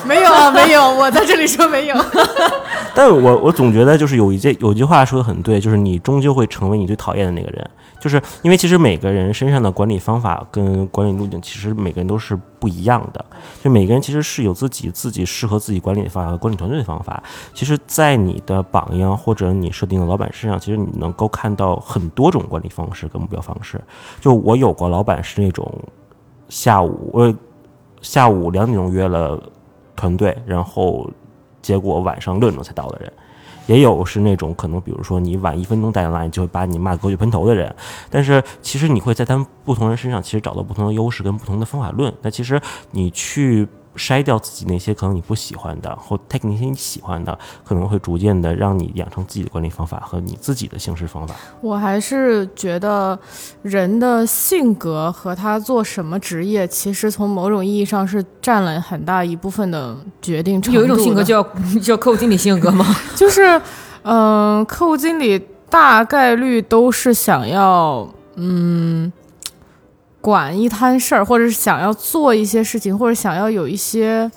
没有 啊，没有，我在这里说没有。但我我总觉得就是有一句有一句话说的很对，就是你终究会成为你最讨厌的那个人，就是因为其实每个人身上的管理方法跟管理路径，其实每个人都是不一样的，就每个人其实是有自己自己适合自己管理的方法和管理团队的方法。其实，在你的榜样或者你设定的老板身上，其实你能够看到很多种管理方式跟目标方式。就我有过老板是那种下午我下午两点钟约了团队，然后结果晚上六点钟才到的人，也有是那种可能，比如说你晚一分钟带上来，就会把你骂狗血喷头的人。但是其实你会在他们不同人身上，其实找到不同的优势跟不同的方法论。那其实你去筛掉自己那些可能你不喜欢的，或 take 那些你喜欢的，可能会逐渐的让你养成自己的管理方法和你自己的行事方法。我还是觉得人的性格和他做什么职业，其实从某种意义上是占了很大一部分的决定程度有一种性格叫叫客户经理性格吗？就是，嗯、客户经理大概率都是想要，嗯，管一摊事儿，或者是想要做一些事情，或者想要有一些，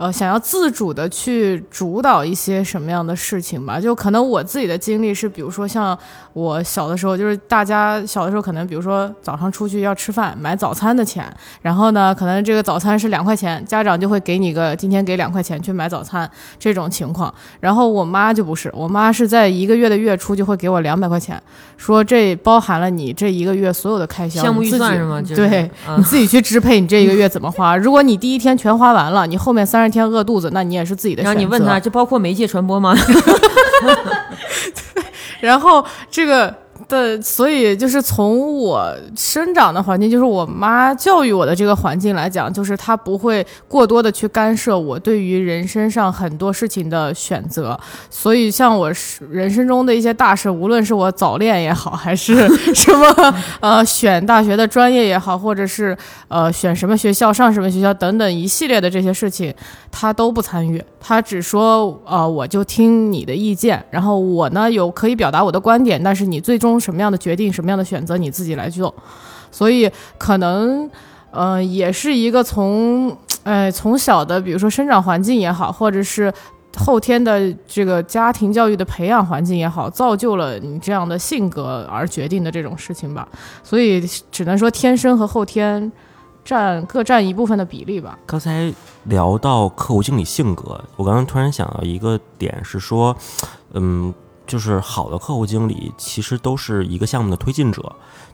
呃，想要自主的去主导一些什么样的事情吧。就可能我自己的经历是，比如说像我小的时候，就是大家小的时候可能，比如说早上出去要吃饭买早餐的钱，然后呢，可能这个早餐是两块钱，家长就会给你个今天给两块钱去买早餐这种情况。然后我妈就不是，我妈是在一个月的月初就会给我两百块钱，说这包含了你这一个月所有的开销，项目预算是吗？就是对，嗯你自己去支配你这一个月怎么花。如果你第一天全花完了，你后面三十天饿肚子，那你也是自己的选择。然后你问他，这包括媒介传播吗？然后这个的，所以就是从我生长的环境，就是我妈教育我的这个环境来讲，就是她不会过多的去干涉我对于人生上很多事情的选择。所以像我人生中的一些大事，无论是我早恋也好，还是 什么呃选大学的专业也好，或者是呃选什么学校、上什么学校等等一系列的这些事情，他都不参与，他只说呃我就听你的意见，然后我呢有可以表达我的观点，但是你最终什么样的决定、什么样的选择你自己来做，所以可能呃也是一个从呃从小的比如说生长环境也好，或者是。后天的这个家庭教育的培养环境也好，造就了你这样的性格而决定的这种事情吧，所以只能说天生和后天占各占一部分的比例吧。刚才聊到客户经理性格，我刚刚突然想到一个点是说，嗯，就是好的客户经理其实都是一个项目的推进者。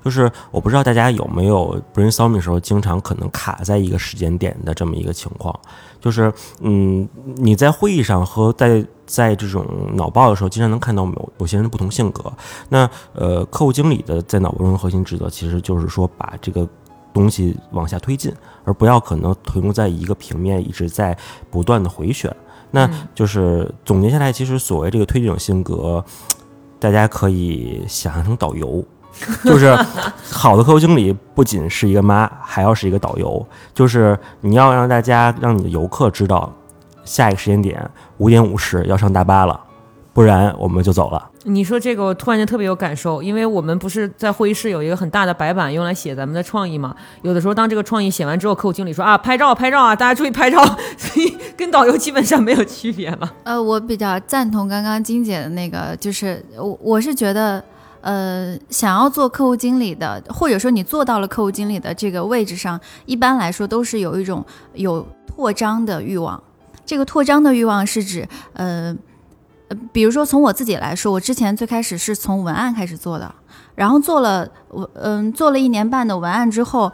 就是我不知道大家有没有 brainstorming 时候，经常可能卡在一个时间点的这么一个情况。就是嗯，你在会议上和在在这种脑报的时候，经常能看到某有些人的不同性格。那呃，客户经理的在脑报中的核心职责，其实就是说把这个东西往下推进，而不要可能停留在一个平面，一直在不断的回旋。那就是总结下来，其实所谓这个推荐者性格，大家可以想象成导游。就是好的客户经理不仅是一个妈，还要是一个导游。就是你要让大家让你的游客知道，下一个时间点五点五十要上大巴了，不然我们就走了。你说这个，我突然间特别有感受，因为我们不是在会议室有一个很大的白板用来写咱们的创意嘛？有的时候当这个创意写完之后，客户经理说啊，拍照拍照啊，大家注意拍照，所以跟导游基本上没有区别了。呃，我比较赞同刚刚金姐的那个，就是我我是觉得，呃，想要做客户经理的，或者说你做到了客户经理的这个位置上，一般来说都是有一种有扩张的欲望。这个扩张的欲望是指，呃，呃比如说从我自己来说，我之前最开始是从文案开始做的，然后做了我嗯做了一年半的文案之后，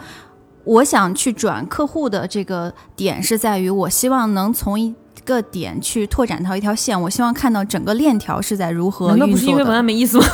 我想去转客户的这个点是在于，我希望能从一个点去拓展到一条线，我希望看到整个链条是在如何运作不是因为文案。没意思吗？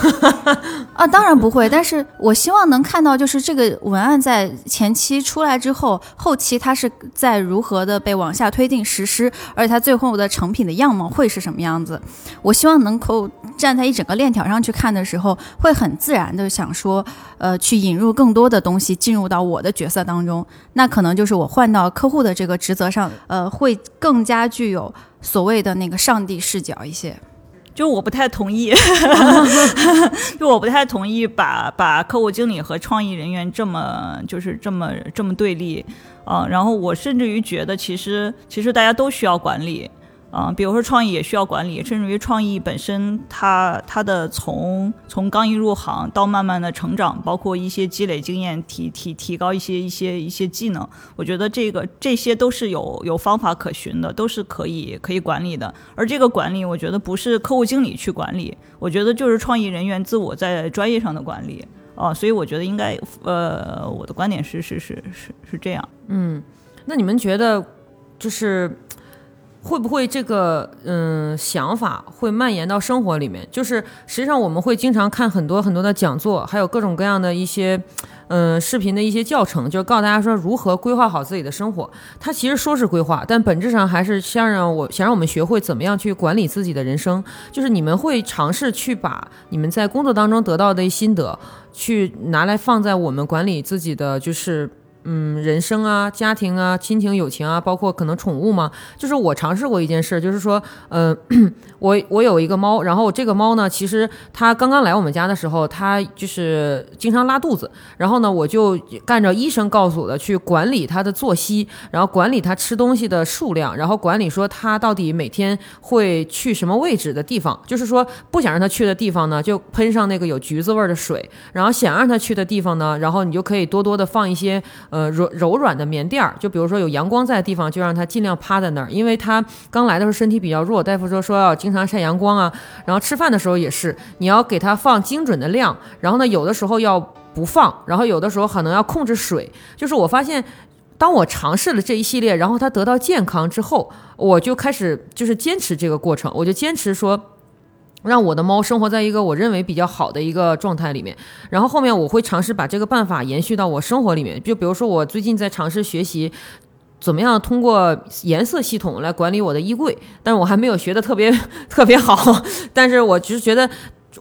啊，当然不会，但是我希望能看到，就是这个文案在前期出来之后，后期它是在如何的被往下推进实施，而且它最后的成品的样貌会是什么样子。我希望能够站在一整个链条上去看的时候，会很自然的想说，呃，去引入更多的东西进入到我的角色当中。那可能就是我换到客户的这个职责上，呃，会更加具有有所谓的那个上帝视角一些。就我不太同意，就我不太同意把把客户经理和创意人员这么就是这么这么对立。啊、然后我甚至于觉得，其实其实大家都需要管理。啊、比如说创意也需要管理，甚至于创意本身它它的从从刚一入行到慢慢的成长，包括一些积累经验，提提提高一些一些一些技能，我觉得这个这些都是有有方法可循的，都是可以可以管理的。而这个管理，我觉得不是客户经理去管理，我觉得就是创意人员自我在专业上的管理啊、所以我觉得应该，呃，我的观点是是是是是这样。嗯那你们觉得，就是会不会这个嗯想法会蔓延到生活里面？就是实际上我们会经常看很多很多的讲座，还有各种各样的一些。嗯，视频的一些教程，就是告诉大家说如何规划好自己的生活。它其实说是规划，但本质上还是想让我想让我们学会怎么样去管理自己的人生。就是你们会尝试去把你们在工作当中得到的心得，去拿来放在我们管理自己的就是嗯人生啊、家庭啊、亲情、友情啊，包括可能宠物嘛。就是我尝试过一件事，就是说，嗯、我我有一个猫，然后这个猫呢，其实它刚刚来我们家的时候，它就是经常拉肚子，然后呢，我就按照医生告诉我的去管理它的作息，然后管理它吃东西的数量，然后管理说它到底每天会去什么位置的地方，就是说不想让它去的地方呢，就喷上那个有橘子味的水，然后想让它去的地方呢，然后你就可以多多的放一些呃柔柔软的棉垫儿，就比如说有阳光在的地方，就让它尽量趴在那儿，因为它刚来的时候身体比较弱，大夫说说要经常晒阳光啊，然后吃饭的时候也是，你要给它放精准的量，然后呢，有的时候要不放，然后有的时候可能要控制水，就是我发现。当我尝试了这一系列，然后它得到健康之后，我就开始就是坚持这个过程，我就坚持说，让我的猫生活在一个我认为比较好的一个状态里面。然后后面我会尝试把这个办法延续到我生活里面，就比如说我最近在尝试学习。怎么样通过颜色系统来管理我的衣柜？但是我还没有学的特别特别好，但是我只是觉得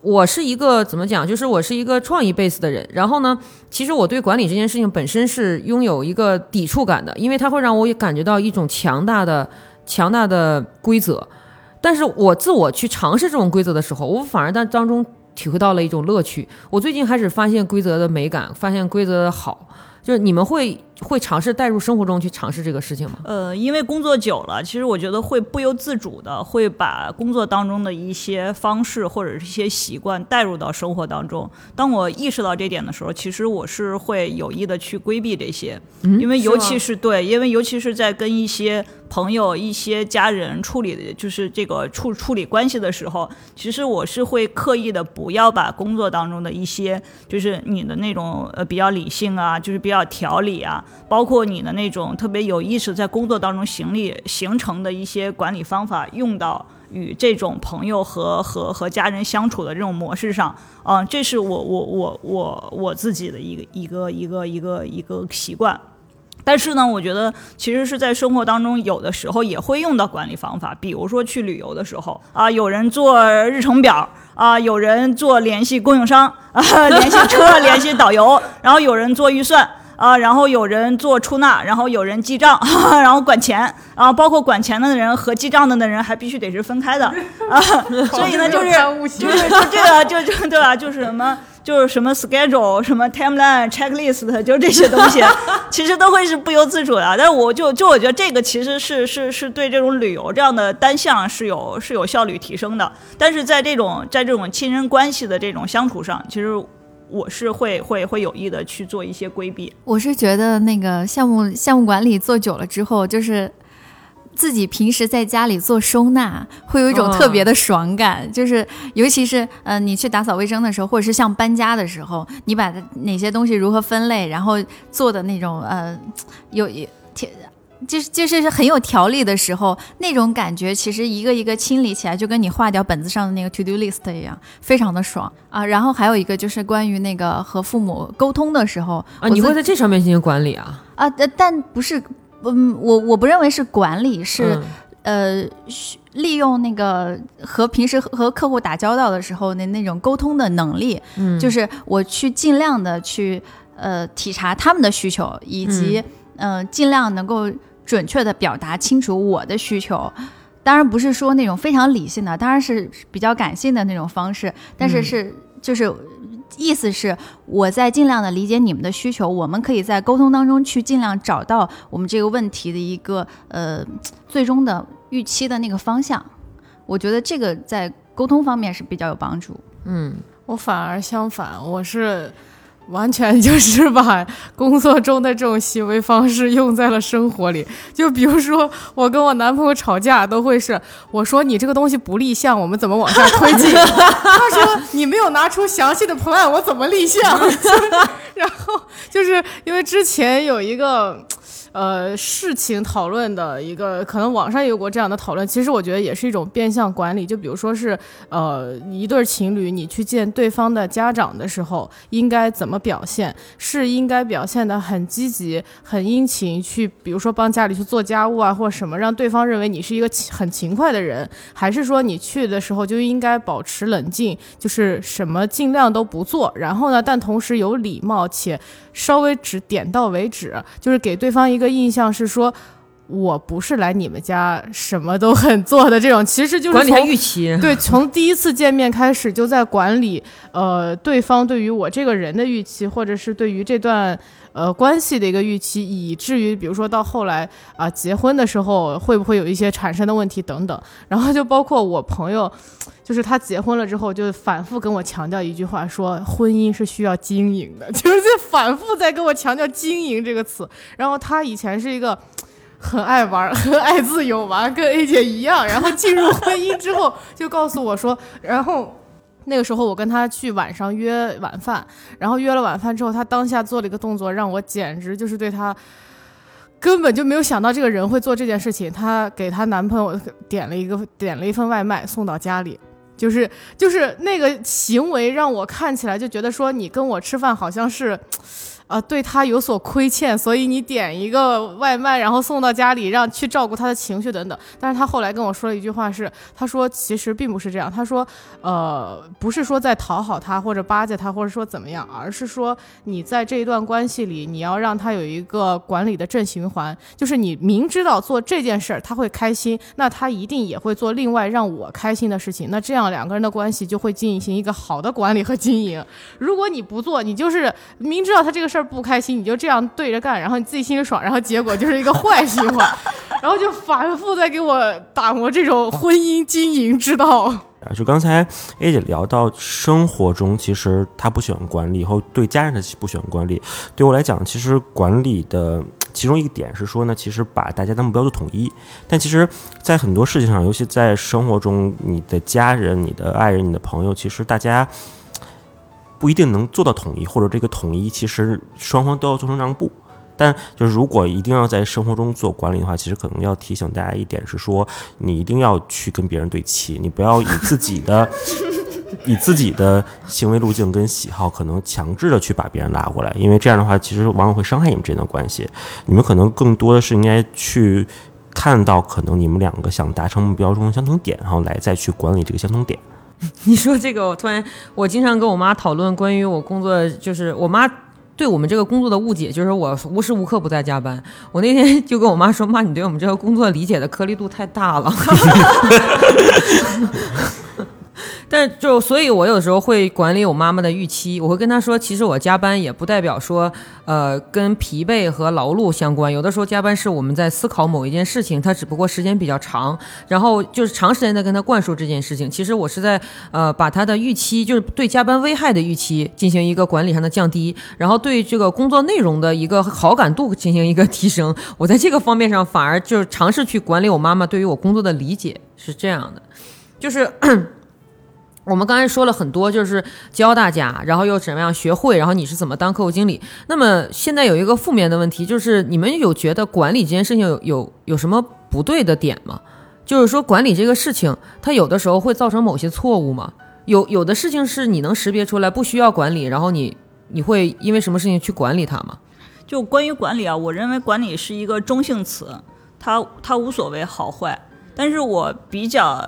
我是一个怎么讲，就是我是一个创意 base 的人。然后呢，其实我对管理这件事情本身是拥有一个抵触感的，因为它会让我也感觉到一种强大的、强大的规则。但是我自我去尝试这种规则的时候，我反而在当中体会到了一种乐趣。我最近开始发现规则的美感，发现规则的好。就是你们会会尝试带入生活中去尝试这个事情吗？呃，因为工作久了，其实我觉得会不由自主的会把工作当中的一些方式或者是一些习惯带入到生活当中。当我意识到这点的时候，其实我是会有意的去规避这些，因为尤其是对，因为尤其是在跟一些朋友、一些家人处理，就是这个处处理关系的时候，其实我是会刻意的不要把工作当中的一些，就是你的那种呃比较理性啊，就是比较条理啊，包括你的那种特别有意识在工作当中行力形成的一些管理方法，用到与这种朋友和和和家人相处的这种模式上，啊、这是我我我我我自己的一个一个一个一个一个习惯。但是呢，我觉得其实是在生活当中，有的时候也会用到管理方法，比如说去旅游的时候啊，有人做日程表啊，有人做联系供应商啊，联系车、联系导游，然后有人做预算。啊，然后有人做出纳，然后有人记账，然后管钱，然后包括管钱的人和记账的的人还必须得是分开的 啊，所以呢，就是就是就这个就就对吧？就是什么就是什么 schedule、什么 timeline、checklist，就这些东西，其实都会是不由自主的。但是我就就我觉得这个其实是是是对这种旅游这样的单项是有是有效率提升的，但是在这种在这种亲人关系的这种相处上，其实。我是会会会有意的去做一些规避。我是觉得那个项目项目管理做久了之后，就是自己平时在家里做收纳，会有一种特别的爽感。就是尤其是呃，你去打扫卫生的时候，或者是像搬家的时候，你把哪些东西如何分类，然后做的那种呃，有有。就是就是很有条理的时候，那种感觉其实一个一个清理起来，就跟你划掉本子上的那个 to do list 一样，非常的爽啊。然后还有一个就是关于那个和父母沟通的时候啊，你会在这上面进行管理啊？啊，但不是，嗯，我我不认为是管理，是、嗯、呃利用那个和平时和客户打交道的时候的那种沟通的能力，嗯，就是我去尽量的去呃体察他们的需求，以及嗯、呃、尽量能够。准确的表达清楚我的需求，当然不是说那种非常理性的，当然是比较感性的那种方式，但是是、就是。意思是我在尽量的理解你们的需求，我们可以在沟通当中去尽量找到我们这个问题的一个呃最终的预期的那个方向。我觉得这个在沟通方面是比较有帮助。嗯，我反而相反，我是完全就是 把工作中的这种行为方式用在了生活里。就比如说，我跟我男朋友吵架都会是我说你这个东西不立项，我们怎么往下推进？他说你没有拿出详细的 plan，我怎么立项？然后就是因为之前有一个。呃，事情讨论的一个，可能网上也有过这样的讨论。其实我觉得也是一种变相管理。就比如说是，呃，一对情侣，你去见对方的家长的时候，应该怎么表现？是应该表现的很积极、很殷勤，去比如说帮家里去做家务啊，或者什么，让对方认为你是一个很勤快的人，还是说你去的时候就应该保持冷静，就是什么尽量都不做，然后呢，但同时有礼貌且稍微只点到为止，就是给对方一个印象是说。我不是来你们家什么都很做的这种，其实就是管理他预期。对，从第一次见面开始就在管理，呃，对方对于我这个人的预期，或者是对于这段呃关系的一个预期，以至于比如说到后来啊、结婚的时候会不会有一些产生的问题等等，然后就包括我朋友，就是他结婚了之后，就反复跟我强调一句话，说婚姻是需要经营的，就是在反复在跟我强调经营这个词，然后他以前是一个。很爱玩，很爱自由玩，跟 A 姐一样。然后进入婚姻之后，就告诉我说，然后那个时候我跟他去晚上约晚饭，然后约了晚饭之后，他当下做了一个动作，让我简直就是对他根本就没有想到这个人会做这件事情。她给她男朋友点了一个点了一份外卖送到家里。就是就是那个行为让我看起来就觉得说你跟我吃饭好像是，呃，对他有所亏欠，所以你点一个外卖，然后送到家里，让去照顾他的情绪等等。但是他后来跟我说了一句话是，他说其实并不是这样，他说，呃，不是说在讨好他或者巴结他或者说怎么样，而是说你在这一段关系里，你要让他有一个管理的正循环，就是你明知道做这件事儿他会开心，那他一定也会做另外让我开心的事情，那这样两个人的关系就会进行一个好的管理和经营。如果你不做，你就是明知道他这个事儿儿不开心，你就这样对着干，然后你自己心里爽，然后结果就是一个坏循环，然后就反复在给我打磨这种婚姻经营之道。啊，就刚才 A 姐聊到生活中，其实她不喜欢管理，后对家人她不喜欢管理。对我来讲，其实管理的其中一个点是说呢，其实把大家的目标都统一。但其实，在很多事情上，尤其在生活中，你的家人、你的爱人、你的朋友，其实大家不一定能做到统一，或者这个统一，其实双方都要做成让步。但就是如果一定要在生活中做管理的话，其实可能要提醒大家一点是说，你一定要去跟别人对齐，你不要以自己的 以自己的行为路径跟喜好，可能强制的去把别人拉过来，因为这样的话，其实往往会伤害你们之间的关系。你们可能更多的是应该去看到可能你们两个想达成目标中的相同点，然后来再去管理这个相同点。你说这个，我突然，我经常跟我妈讨论关于我工作，就是我妈对我们这个工作的误解，就是我无时无刻不在加班。我那天就跟我妈说：“妈，你对我们这个工作理解的颗粒度太大了。” 但就所以，我有时候会管理我妈妈的预期。我会跟她说，其实我加班也不代表说，呃，跟疲惫和劳碌相关。有的时候加班是我们在思考某一件事情，它只不过时间比较长，然后就是长时间的跟她灌输这件事情。其实我是在呃把她的预期，就是对加班危害的预期进行一个管理上的降低，然后对这个工作内容的一个好感度进行一个提升。我在这个方面上反而就是尝试去管理我妈妈对于我工作的理解，是这样的，就是。我们刚才说了很多，就是教大家，然后又怎么样学会，然后你是怎么当客户经理。那么现在有一个负面的问题，就是你们有觉得管理这件事情有有有什么不对的点吗？就是说管理这个事情，它有的时候会造成某些错误吗？有有的事情是你能识别出来不需要管理，然后你你会因为什么事情去管理它吗？就关于管理啊，我认为管理是一个中性词，它它无所谓好坏。但是我比较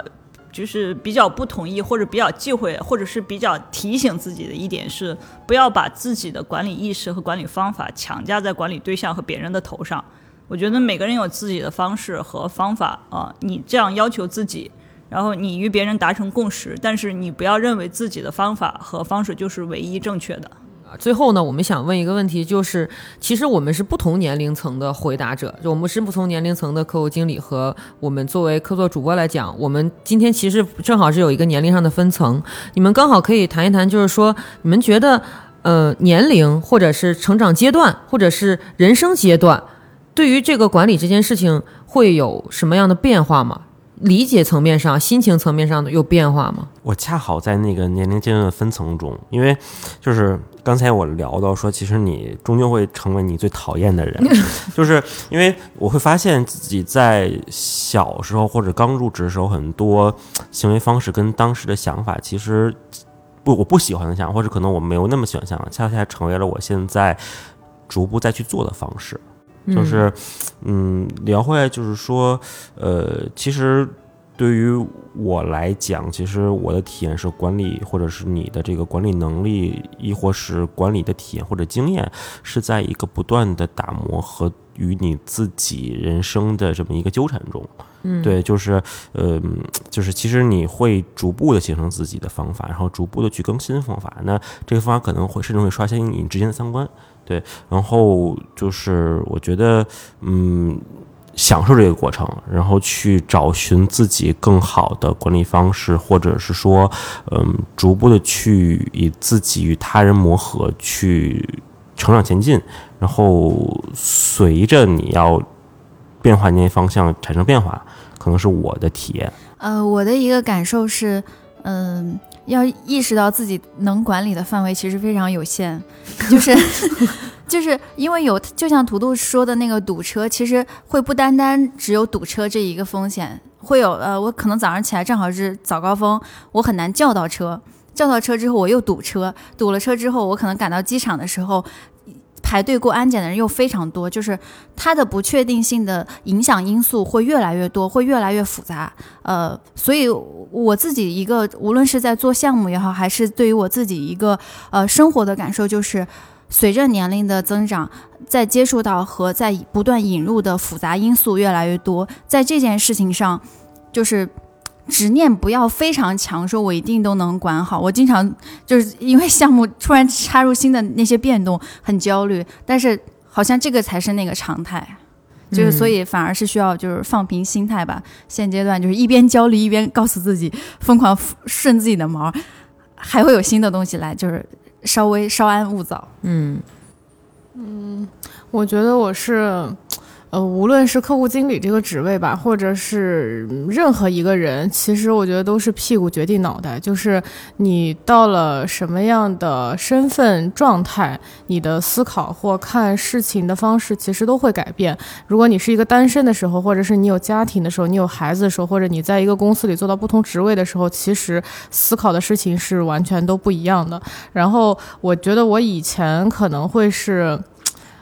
就是比较不同意，或者比较忌讳，或者是比较提醒自己的一点是，不要把自己的管理意识和管理方法强加在管理对象和别人的头上。我觉得每个人有自己的方式和方法啊，你这样要求自己，然后你与别人达成共识，但是你不要认为自己的方法和方式就是唯一正确的。最后呢，我们想问一个问题，就是其实我们是不同年龄层的回答者，我们是不同年龄层的客户经理和我们作为客座主播来讲，我们今天其实正好是有一个年龄上的分层，你们刚好可以谈一谈，就是说你们觉得呃年龄或者是成长阶段或者是人生阶段，对于这个管理这件事情会有什么样的变化吗？理解层面上、心情层面上的有变化吗？我恰好在那个年龄阶段的分层中，因为就是刚才我聊到说，其实你终究会成为你最讨厌的人，就是因为我会发现自己在小时候或者刚入职的时候，很多行为方式跟当时的想法其实不我不喜欢的想法，或者可能我没有那么喜欢想法，恰恰成为了我现在逐步再去做的方式。就是，嗯，聊回来就是说，呃，其实对于我来讲，其实我的体验是管理，或者是你的这个管理能力，亦或是管理的体验或者经验，是在一个不断的打磨和与你自己人生的这么一个纠缠中。嗯，对，就是，呃，就是其实你会逐步的形成自己的方法，然后逐步的去更新方法。那这个方法可能会甚至会刷新你之前的三观。对，然后就是我觉得，嗯，享受这个过程，然后去找寻自己更好的管理方式，或者是说，嗯，逐步的去以自己与他人磨合，去成长前进，然后随着你要变化那些方向产生变化，可能是我的体验。呃，我的一个感受是，嗯、要意识到自己能管理的范围其实非常有限，就是 就是因为有，就像图图说的那个堵车，其实会不单单只有堵车这一个风险，会有呃，我可能早上起来正好是早高峰，我很难叫到车，叫到车之后我又堵车，堵了车之后，我可能赶到机场的时候。排队过安检的人又非常多，就是它的不确定性的影响因素会越来越多，会越来越复杂。呃，所以我自己一个，无论是在做项目也好，还是对于我自己一个呃生活的感受，就是随着年龄的增长，在接触到和在不断引入的复杂因素越来越多，在这件事情上，就是。执念不要非常强，说我一定都能管好。我经常就是因为项目突然插入新的那些变动，很焦虑。但是好像这个才是那个常态，就是所以反而是需要就是放平心态吧。现阶段就是一边焦虑一边告诉自己疯狂顺自己的毛，还会有新的东西来，就是稍微稍安勿躁。嗯我觉得我是，呃，无论是客户经理这个职位吧，或者是任何一个人，其实我觉得都是屁股决定脑袋。就是你到了什么样的身份状态，你的思考或看事情的方式其实都会改变。如果你是一个单身的时候，或者是你有家庭的时候，你有孩子的时候，或者你在一个公司里做到不同职位的时候，其实思考的事情是完全都不一样的。然后我觉得我以前可能会是。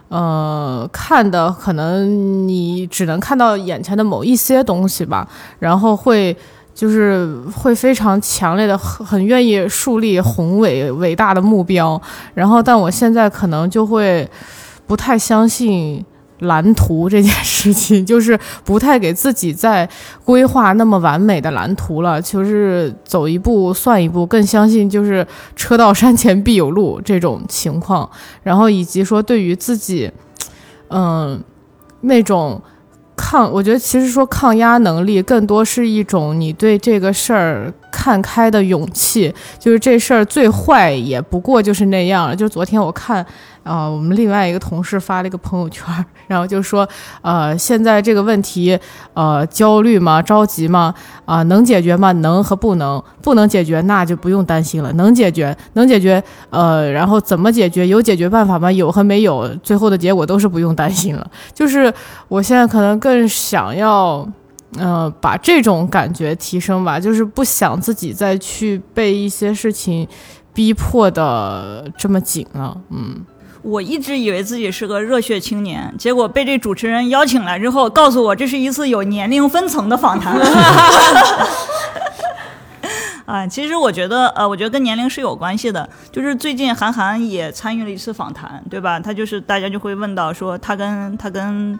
呃，看的可能你只能看到眼前的某一些东西吧，然后会就是会非常强烈的很很愿意树立宏伟伟大的目标，然后但我现在可能就会不太相信蓝图这件事情，就是不太给自己在规划那么完美的蓝图了，就是走一步算一步，更相信就是车到山前必有路这种情况，然后以及说对于自己，嗯，那种抗，我觉得其实说抗压能力更多是一种你对这个事儿看开的勇气，就是这事儿最坏也不过就是那样了。就昨天我看。啊、我们另外一个同事发了一个朋友圈，然后就说，呃，现在这个问题，呃，焦虑吗？着急吗？啊、能解决吗？能和不能，不能解决那就不用担心了。能解决，能解决，呃，然后怎么解决？有解决办法吗？有和没有，最后的结果都是不用担心了。就是我现在可能更想要。呃，把这种感觉提升吧，就是不想自己再去被一些事情逼迫的这么紧了。嗯，我一直以为自己是个热血青年，结果被这主持人邀请来之后，告诉我这是一次有年龄分层的访谈。啊，其实我觉得，呃，我觉得跟年龄是有关系的。就是最近韩寒也参与了一次访谈，对吧？他就是大家就会问到说，他跟他跟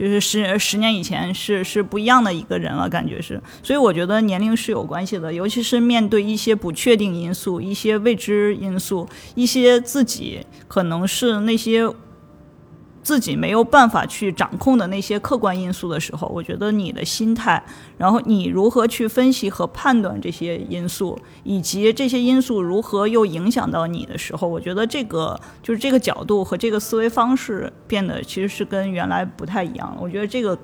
就是十十年以前是是不一样的一个人了，感觉是。所以我觉得年龄是有关系的，尤其是面对一些不确定因素、一些未知因素、一些自己可能是那些。自己没有办法去掌控的那些客观因素的时候，我觉得你的心态，然后你如何去分析和判断这些因素，以及这些因素如何又影响到你的时候，我觉得这个就是这个角度和这个思维方式变得其实是跟原来不太一样了。我觉得这个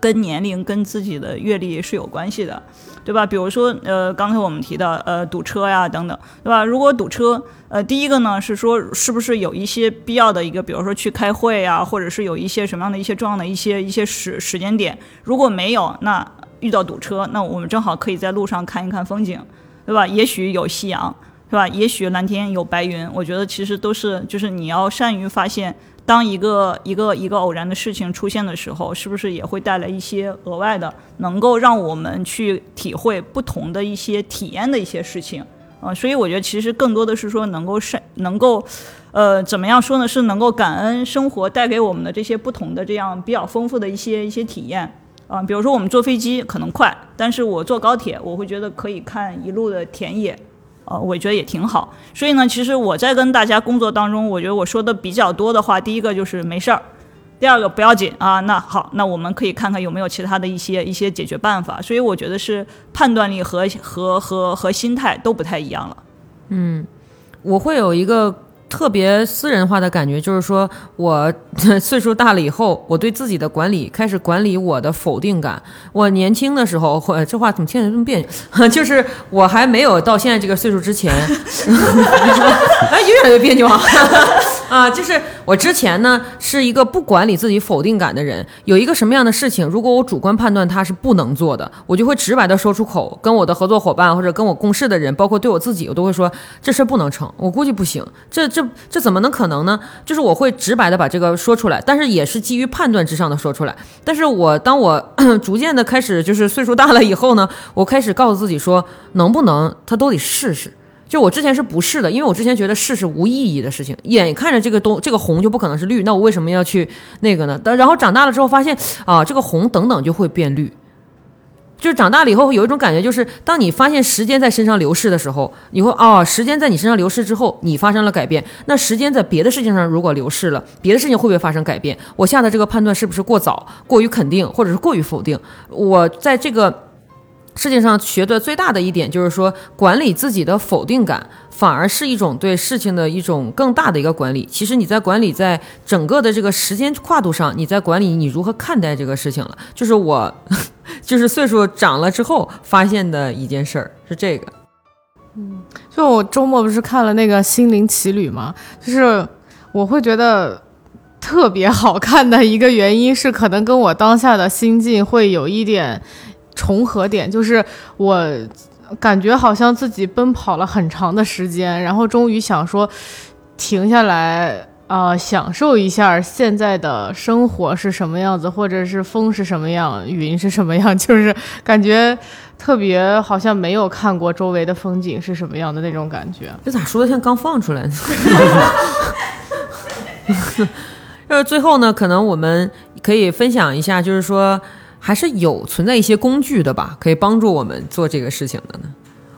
跟年龄、跟自己的阅历是有关系的。对吧？比如说，呃，刚才我们提到，呃，堵车呀，等等，对吧？如果堵车，呃，第一个呢是说，是不是有一些必要的一个，比如说去开会呀，或者是有一些什么样的一些重要的一些一些时时间点？如果没有，那遇到堵车，那我们正好可以在路上看一看风景，对吧？也许有夕阳，是吧？也许蓝天有白云。我觉得其实都是，就是你要善于发现。当一个一个一个偶然的事情出现的时候，是不是也会带来一些额外的，能够让我们去体会不同的一些体验的一些事情啊？所以我觉得其实更多的是说能够善能够，呃，怎么样说呢？是能够感恩生活带给我们的这些不同的这样比较丰富的一些一些体验啊。比如说我们坐飞机可能快，但是我坐高铁，我会觉得可以看一路的田野。呃，我觉得也挺好。所以呢，其实我在跟大家工作当中，我觉得我说的比较多的话，第一个就是没事儿，第二个不要紧啊。那好，那我们可以看看有没有其他的一些一些解决办法。所以我觉得是判断力和和和和心态都不太一样了。嗯，我会有一个。特别私人化的感觉，就是说我 岁数大了以后，我对自己的管理开始管理我的否定感。我年轻的时候，这话怎么听起来这么别扭？就是我还没有到现在这个岁数之前，哎，越来越别扭啊！啊，就是我之前呢是一个不管理自己否定感的人。有一个什么样的事情，如果我主观判断它是不能做的，我就会直白的说出口，跟我的合作伙伴或者跟我共事的人，包括对我自己，我都会说这事不能成，我估计不行。这这这怎么能可能呢？就是我会直白的把这个说出来，但是也是基于判断之上的说出来。但是我当我 逐渐的开始就是岁数大了以后呢，我开始告诉自己说，能不能他都得试试。就我之前是不是的，因为我之前觉得试是无意义的事情，眼看着这个东这个红就不可能是绿，那我为什么要去那个呢？然后长大了之后发现啊，这个红等等就会变绿，就是长大了以后有一种感觉，就是当你发现时间在身上流逝的时候，你会哦，时间在你身上流逝之后，你发生了改变。那时间在别的事情上如果流逝了，别的事情会不会发生改变？我下的这个判断是不是过早、过于肯定，或者是过于否定？我在这个。世界上学的最大的一点就是说，管理自己的否定感，反而是一种对事情的一种更大的一个管理。其实你在管理在整个的这个时间跨度上，你在管理你如何看待这个事情了。就是我，就是岁数长了之后发现的一件事儿是这个。嗯，就我周末不是看了那个《心灵奇旅》吗？就是我会觉得特别好看的一个原因是，可能跟我当下的心境会有一点。重合点就是我感觉好像自己奔跑了很长的时间，然后终于想说停下来啊，享受一下现在的生活是什么样子，或者是风是什么样，云是什么样，就是感觉特别好像没有看过周围的风景是什么样的那种感觉。这咋说的像刚放出来呢？就 是最后呢，可能我们可以分享一下，就是说。还是有存在一些工具的吧，可以帮助我们做这个事情的呢。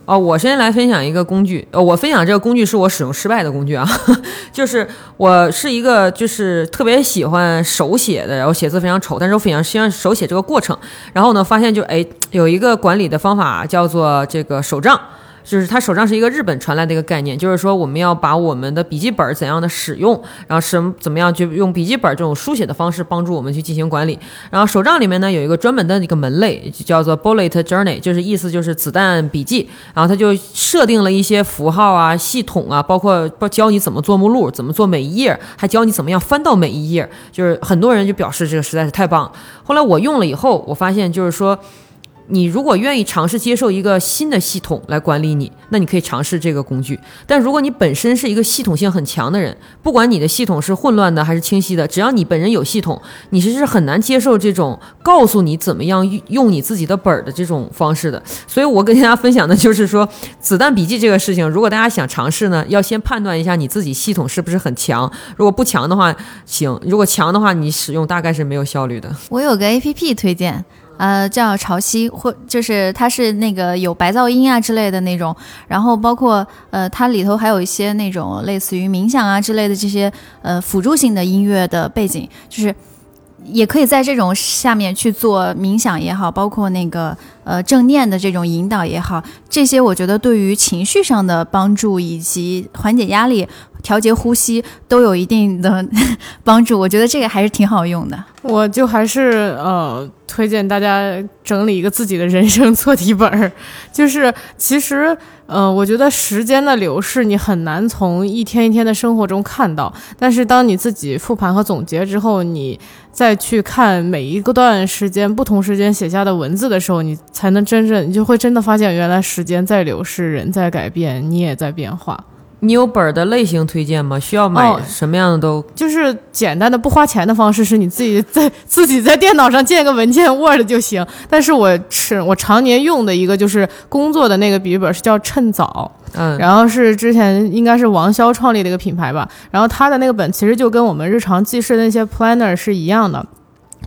哦，我先来分享一个工具。呃，我分享这个工具是我使用失败的工具啊，就是我是一个就是特别喜欢手写的，然后写字非常丑，但是我非常喜欢手写这个过程。然后呢，发现就哎有一个管理的方法叫做这个手账。就是他手账是一个日本传来的一个概念，就是说我们要把我们的笔记本怎样的使用，然后什怎么样去用笔记本这种书写的方式帮助我们去进行管理。然后手账里面呢有一个专门的一个门类，叫做 bullet Journey，就是意思就是子弹笔记。然后他就设定了一些符号啊、系统啊，包括教你怎么做目录、怎么做每一页，还教你怎么样翻到每一页。就是很多人就表示这个实在是太棒。后来我用了以后，我发现就是说。你如果愿意尝试接受一个新的系统来管理你，那你可以尝试这个工具。但如果你本身是一个系统性很强的人，不管你的系统是混乱的还是清晰的，只要你本人有系统，你其实是很难接受这种告诉你怎么样用你自己的本儿的这种方式的。所以我跟大家分享的就是说，子弹笔记这个事情，如果大家想尝试呢，要先判断一下你自己系统是不是很强。如果不强的话，行；如果强的话，你使用大概是没有效率的。我有个 A P P 推荐，呃，叫潮汐，或就是它是那个有白噪音啊之类的那种，然后包括呃，它里头还有一些那种类似于冥想啊之类的这些呃辅助性的音乐的背景，就是也可以在这种下面去做冥想也好，包括那个呃正念的这种引导也好，这些我觉得对于情绪上的帮助以及缓解压力。调节呼吸都有一定的 帮助，我觉得这个还是挺好用的。我就还是呃推荐大家整理一个自己的人生错题本儿，就是其实嗯我觉得时间的流逝你很难从一天一天的生活中看到，但是当你自己复盘和总结之后，你再去看每一个段时间不同时间写下的文字的时候，你才能真正你就会真的发现原来时间在流逝，人在改变，你也在变化。你有本儿的类型推荐吗？需要买什么样的都？就是简单的不花钱的方式，是你自己在 自己在电脑上建个文件 Word 就行。但是我是我常年用的一个就是工作的那个笔记本，是叫趁早，嗯，然后是之前应该是王潇创立的一个品牌吧。然后他的那个本其实就跟我们日常记事的那些 Planner 是一样的。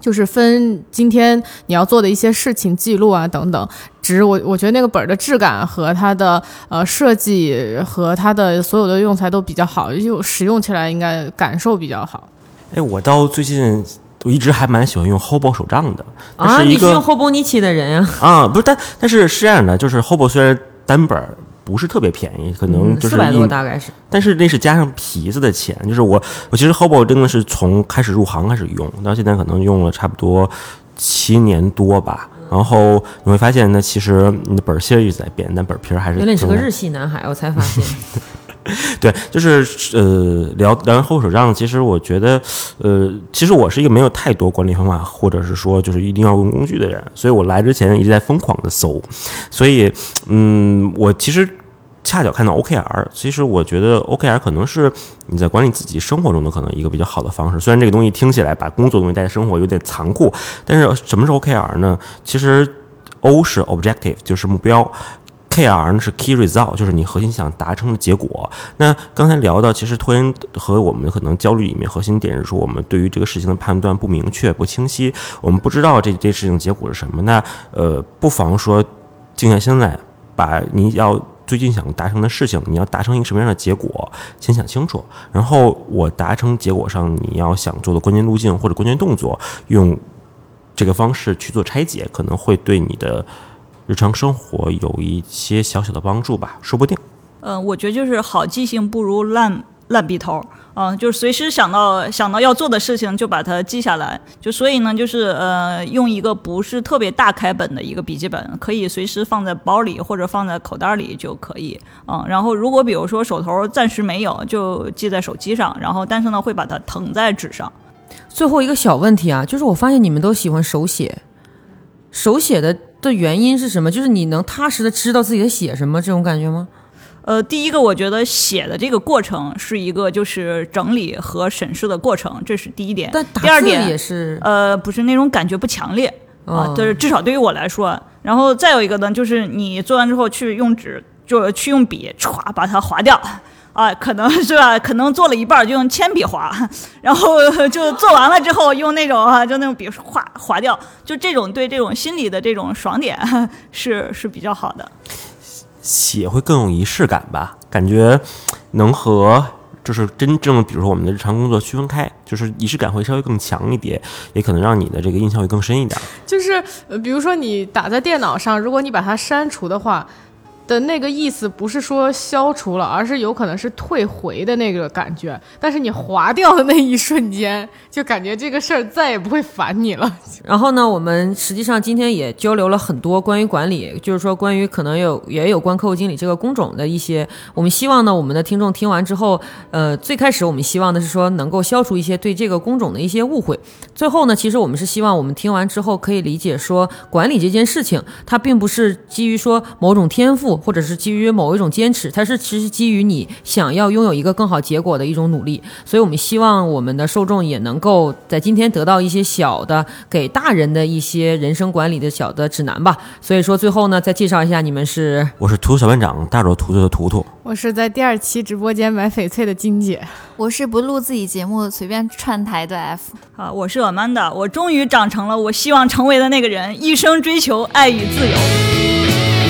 就是分今天你要做的一些事情记录啊等等，只是我我觉得那个本儿的质感和它的呃设计和它的所有的用材都比较好，就使用起来应该感受比较好。哎，我到最近我一直还蛮喜欢用 Hobo 手账的啊，你是用 Hobo 尼奇的人呀？啊，不是，但但是是这样的，就是 Hobo 虽然单本。不是特别便宜，可能就是四百多大概是，但是那是加上皮子的钱。就是我，我其实 Hobo 真的是从开始入行开始用，到现在可能用了差不多七年多吧。然后你会发现，那其实你的本儿芯一直在变，但本皮儿还是。原来你是个日系男孩，我才发现。对，就是呃，聊聊完后手账，其实我觉得，呃，其实我是一个没有太多管理方法，或者是说就是一定要用工具的人，所以我来之前一直在疯狂的搜，所以，嗯，我其实恰巧看到 OKR，其实我觉得 OKR 可能是你在管理自己生活中的可能一个比较好的方式。虽然这个东西听起来把工作东西带在生活有点残酷，但是什么是 OKR 呢？其实 O 是 Objective，就是目标。K R 呢是 Key Result，就是你核心想达成的结果。那刚才聊到，其实拖延和我们可能焦虑里面核心点是说，我们对于这个事情的判断不明确、不清晰，我们不知道这这事情结果是什么。那呃，不妨说静下心来，把你要最近想达成的事情，你要达成一个什么样的结果，先想清楚。然后我达成结果上你要想做的关键路径或者关键动作，用这个方式去做拆解，可能会对你的。日常生活有一些小小的帮助吧，说不定。嗯，我觉得就是好记性不如烂烂笔头。嗯，就是随时想到想到要做的事情就把它记下来。就所以呢，就是呃，用一个不是特别大开本的一个笔记本，可以随时放在包里或者放在口袋里就可以。嗯，然后如果比如说手头暂时没有，就记在手机上。然后但是呢，会把它腾在纸上。最后一个小问题啊，就是我发现你们都喜欢手写，手写的。的原因是什么？就是你能踏实的知道自己在写什么这种感觉吗？呃，第一个，我觉得写的这个过程是一个就是整理和审视的过程，这是第一点。但第二点也是，呃，不是那种感觉不强烈啊，就是至少对于我来说。然后再有一个呢，就是你做完之后去用纸，就去用笔歘把它划掉。啊，可能是吧，可能做了一半就用铅笔划，然后 就做完了之后用那种啊，就那种笔划划掉，就这种对这种心理的这种爽点是是比较好的。写会更有仪式感吧，感觉能和就是真正比如说我们的日常工作区分开，就是仪式感会稍微更强一点，也可能让你的这个印象会更深一点。就是比如说你打在电脑上，如果你把它删除的话。的那个意思不是说消除了，而是有可能是退回的那个感觉。但是你划掉的那一瞬间，就感觉这个事儿再也不会烦你了。然后呢，我们实际上今天也交流了很多关于管理，就是说关于可能有也有关客户经理这个工种的一些。我们希望呢，我们的听众听完之后，呃，最开始我们希望的是说能够消除一些对这个工种的一些误会。最后呢，其实我们是希望我们听完之后可以理解说，管理这件事情它并不是基于说某种天赋。或者是基于某一种坚持，它是其实基于你想要拥有一个更好结果的一种努力。所以，我们希望我们的受众也能够在今天得到一些小的给大人的一些人生管理的小的指南吧。所以说，最后呢，再介绍一下，你们是我是图图小班长，大手图图的图图。我是在第二期直播间买翡翠的金姐，我是不录自己节目随便串台的 F。啊，我是 Amanda，我终于长成了我希望成为的那个人，一生追求爱与自由。